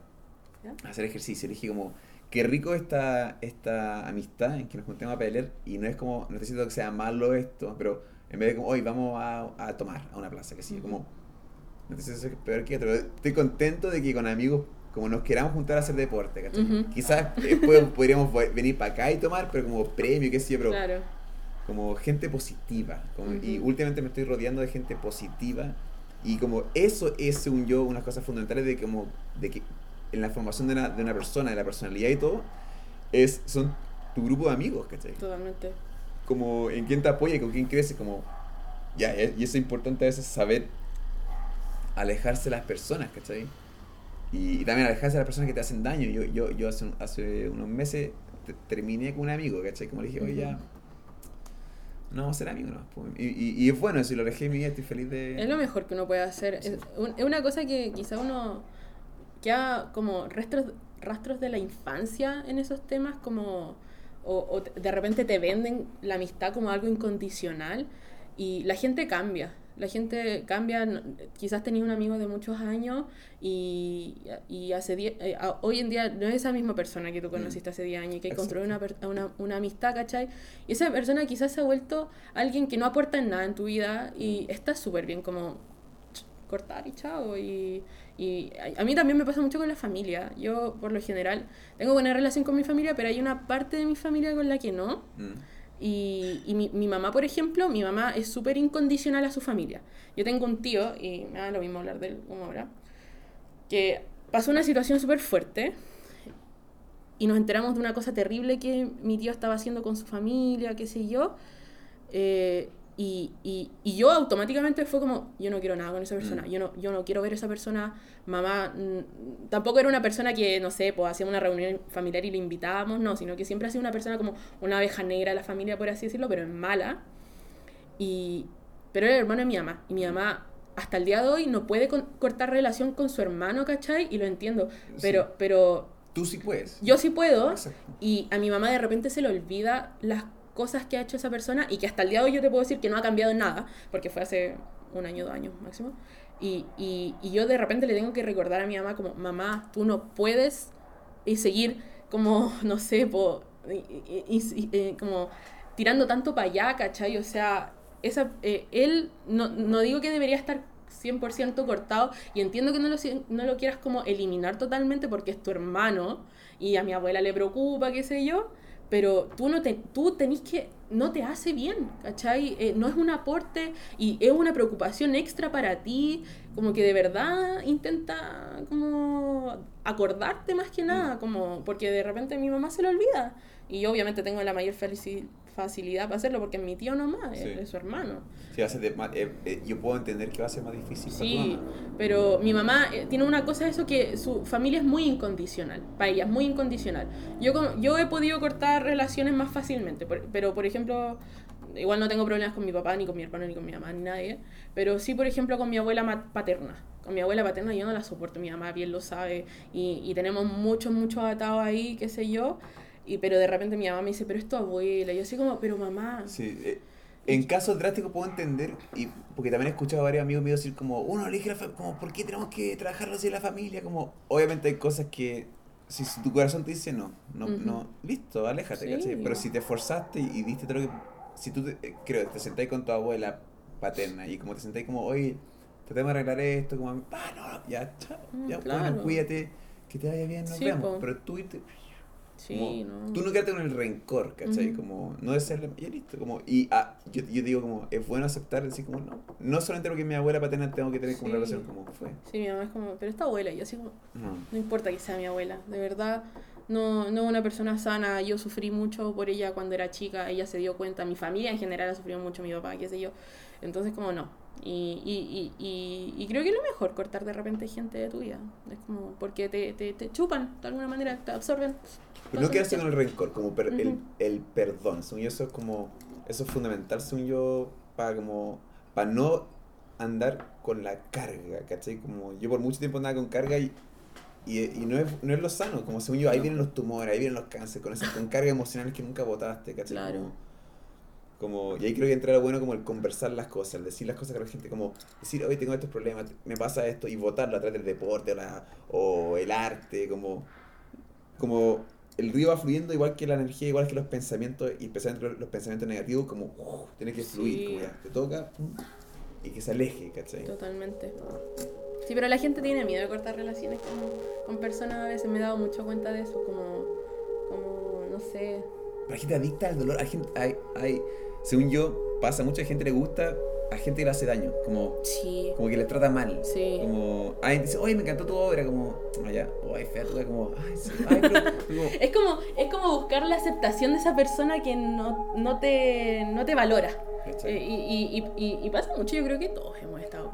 ¿Ya? a hacer ejercicio. Le dije como, qué rico esta, esta amistad en que nos juntemos a pedalear y no es como, no diciendo que sea malo esto, pero en vez de como, hoy vamos a, a tomar a una plaza, que sí, como, si eso es peor que otro. Estoy contento de que con amigos, como nos queramos juntar a hacer deporte, ¿cachai? Ujú. Quizás después [laughs] podríamos venir para acá y tomar, pero como premio, qué sé yo, pero Claro. como gente positiva. como- Y Ujú. últimamente me estoy rodeando de gente positiva. Y como eso es, según yo, unas cosas fundamentales de como de que en la formación de una, de una persona, de la personalidad y todo, es, son tu grupo de amigos, ¿cachai? Totalmente. Como en quién te apoya y con quién crece, como... Ya, y y eso es importante a veces saber alejarse de las personas, ¿cachai? Y, y también alejarse de las personas que te hacen daño. Yo, yo, yo hace, hace unos meses te- terminé con un amigo, ¿cachai? Como le dije, oye, ya, no vamos a ser amigos, ¿no? Pues, Y, y, y es bueno, si lo dejé en mi vida, estoy feliz de... Es lo mejor que uno puede hacer. Es, un- es una cosa que quizá uno queda como rastros, rastros de la infancia en esos temas, como o, o de repente te venden la amistad como algo incondicional y la gente cambia. La gente cambia, quizás tenías un amigo de muchos años y, y hace die- eh, hoy en día no es esa misma persona que tú conociste hace 10 años y que construyó una, una, una amistad, ¿cachai? Y esa persona quizás se ha vuelto alguien que no aporta en nada en tu vida y está súper bien como cortar y chao. Y, y a, a mí también me pasa mucho con la familia. Yo, por lo general, tengo buena relación con mi familia, pero hay una parte de mi familia con la que no. Mm. Y, mi, mi mamá, por ejemplo, mi mamá es súper incondicional a su familia. Yo tengo un tío, y me da lo mismo hablar de él como ahora, que pasó una situación súper fuerte y nos enteramos de una cosa terrible que mi tío estaba haciendo con su familia, qué sé yo. eh, y, y, y yo automáticamente fue como, yo no quiero nada con esa persona, Mm. yo, no, yo no quiero ver a esa persona, mamá, mm, tampoco era una persona que, no sé, pues hacíamos una reunión familiar y le invitábamos, no, sino que siempre ha sido una persona como una abeja negra de la familia, por así decirlo, pero en mala. Y, pero era el hermano de mi mamá, y mi mamá hasta el día de hoy no puede con- cortar relación con su hermano, ¿cachai? Y lo entiendo, pero, Sí. pero Tú sí puedes. yo sí puedo, Exacto. y a mi mamá de repente se le olvida las cosas que ha hecho esa persona y que hasta el día de hoy yo te puedo decir que no ha cambiado en nada, porque fue hace un año, dos años máximo. Y, y, y yo de repente le tengo que recordar a mi mamá como, mamá, tú no puedes y seguir como, no sé, po, y- eh, como tirando tanto para allá, ¿cachai? O sea, esa, eh, él, no, no digo que debería estar 100% cortado y entiendo que no lo, no lo quieras como eliminar totalmente porque es tu hermano y a mi abuela le preocupa, qué sé yo, pero tú no te, tú tenés que, no te hace bien, ¿cachai? Eh, no es un aporte y es una preocupación extra para ti, como que de verdad intenta como acordarte más que nada, como porque de repente mi mamá se lo olvida y yo obviamente tengo la mayor felici- facilidad para hacerlo porque mi tío nomás, Sí. es su hermano. Sí, ser de- eh, eh, yo puedo entender que va a ser más difícil para tu Sí, mamá. pero mi mamá eh, tiene una cosa de eso que su familia es muy incondicional, para ella es muy incondicional. Yo, yo he podido cortar relaciones más fácilmente, pero por ejemplo, igual no tengo problemas con mi papá, ni con mi hermano, ni con mi mamá, ni nadie, pero sí, por ejemplo, con mi abuela paterna. Con mi abuela paterna yo no la soporto, mi mamá bien lo sabe, y, y tenemos muchos, muchos atados ahí, qué sé yo, y, pero de repente mi mamá me dice, pero es tu abuela, y yo así como, pero mamá, Sí, eh, en casos drásticos puedo entender, y porque también he escuchado a varios amigos míos decir como, uno elige la como, ¿por qué tenemos que trabajarlo así en la familia? Como, obviamente hay cosas que, si, tu corazón te dice no, no, no, listo, aléjate, Sí. ¿cachai? Pero si te esforzaste y, y diste todo lo que, si tú, te, eh, creo, te sentáis con tu abuela paterna y como te sentáis como, oye, tratemos de arreglar esto, como, ah, no, ya, chao, Mm, ya, claro. bueno, cuídate, que te vaya bien, nos Sí, vemos. po. Pero tú irte, sí, como, no. Tú no quedarte con el rencor, ¿cachai? Como, no de ser, ya listo, como, y ah, yo, yo digo como, es bueno aceptar, decir como, no, no solamente porque mi abuela paterna tengo que tener como una relación como fue. Sí, mi mamá es como, pero esta abuela, y yo así como, No. no importa que sea mi abuela, de verdad, no, no una persona sana, yo sufrí mucho por ella cuando era chica, ella se dio cuenta, mi familia en general ha sufrido mucho, mi papá, qué sé yo, entonces como no. Y, y, y, y, creo que es lo mejor cortar de repente gente de tu vida, es como, porque te, te, te chupan de alguna manera, te absorben. Pero no quedarse con el rencor, como per- el, Ujú. el perdón, según yo eso es como, eso es fundamental, según yo, para como, para no andar con la carga, ¿cachai? Como yo por mucho tiempo andaba con carga y, y, y no, es, no es lo sano, como según yo, ahí No. vienen los tumores, ahí vienen los cánceres, con esas con cargas emocionales que nunca botaste, ¿cachai? Claro. Como- Como, y ahí creo que entra lo bueno como el conversar las cosas, el decir las cosas con la gente, como decir, hoy tengo estos problemas, me pasa esto, y votarlo a través del deporte o, la- o el arte, como, como el río va fluyendo igual que la energía, igual que los pensamientos, y especialmente los, los pensamientos negativos, como, uh, tiene que fluir, Sí. como ya, te toca, pum, y que se aleje, ¿cachai? Totalmente. Sí, pero la gente tiene miedo de cortar relaciones con, con personas. A veces me he dado mucho cuenta de eso, como, como no sé. Pero hay gente adicta al dolor, hay gente, hay, hay, según yo, pasa, mucha gente le gusta a gente que le hace daño, como, Sí, como que le trata mal. sí. Como, ay, dice, oye, me encantó tu obra, como, allá, oh, ay, fea tu obra", como, ay, sí, ay, [laughs] pero, como, Es como, es como buscar la aceptación de esa persona que no, no, te, no te valora. Eh, y, y, y, pasa mucho, yo creo que todos hemos estado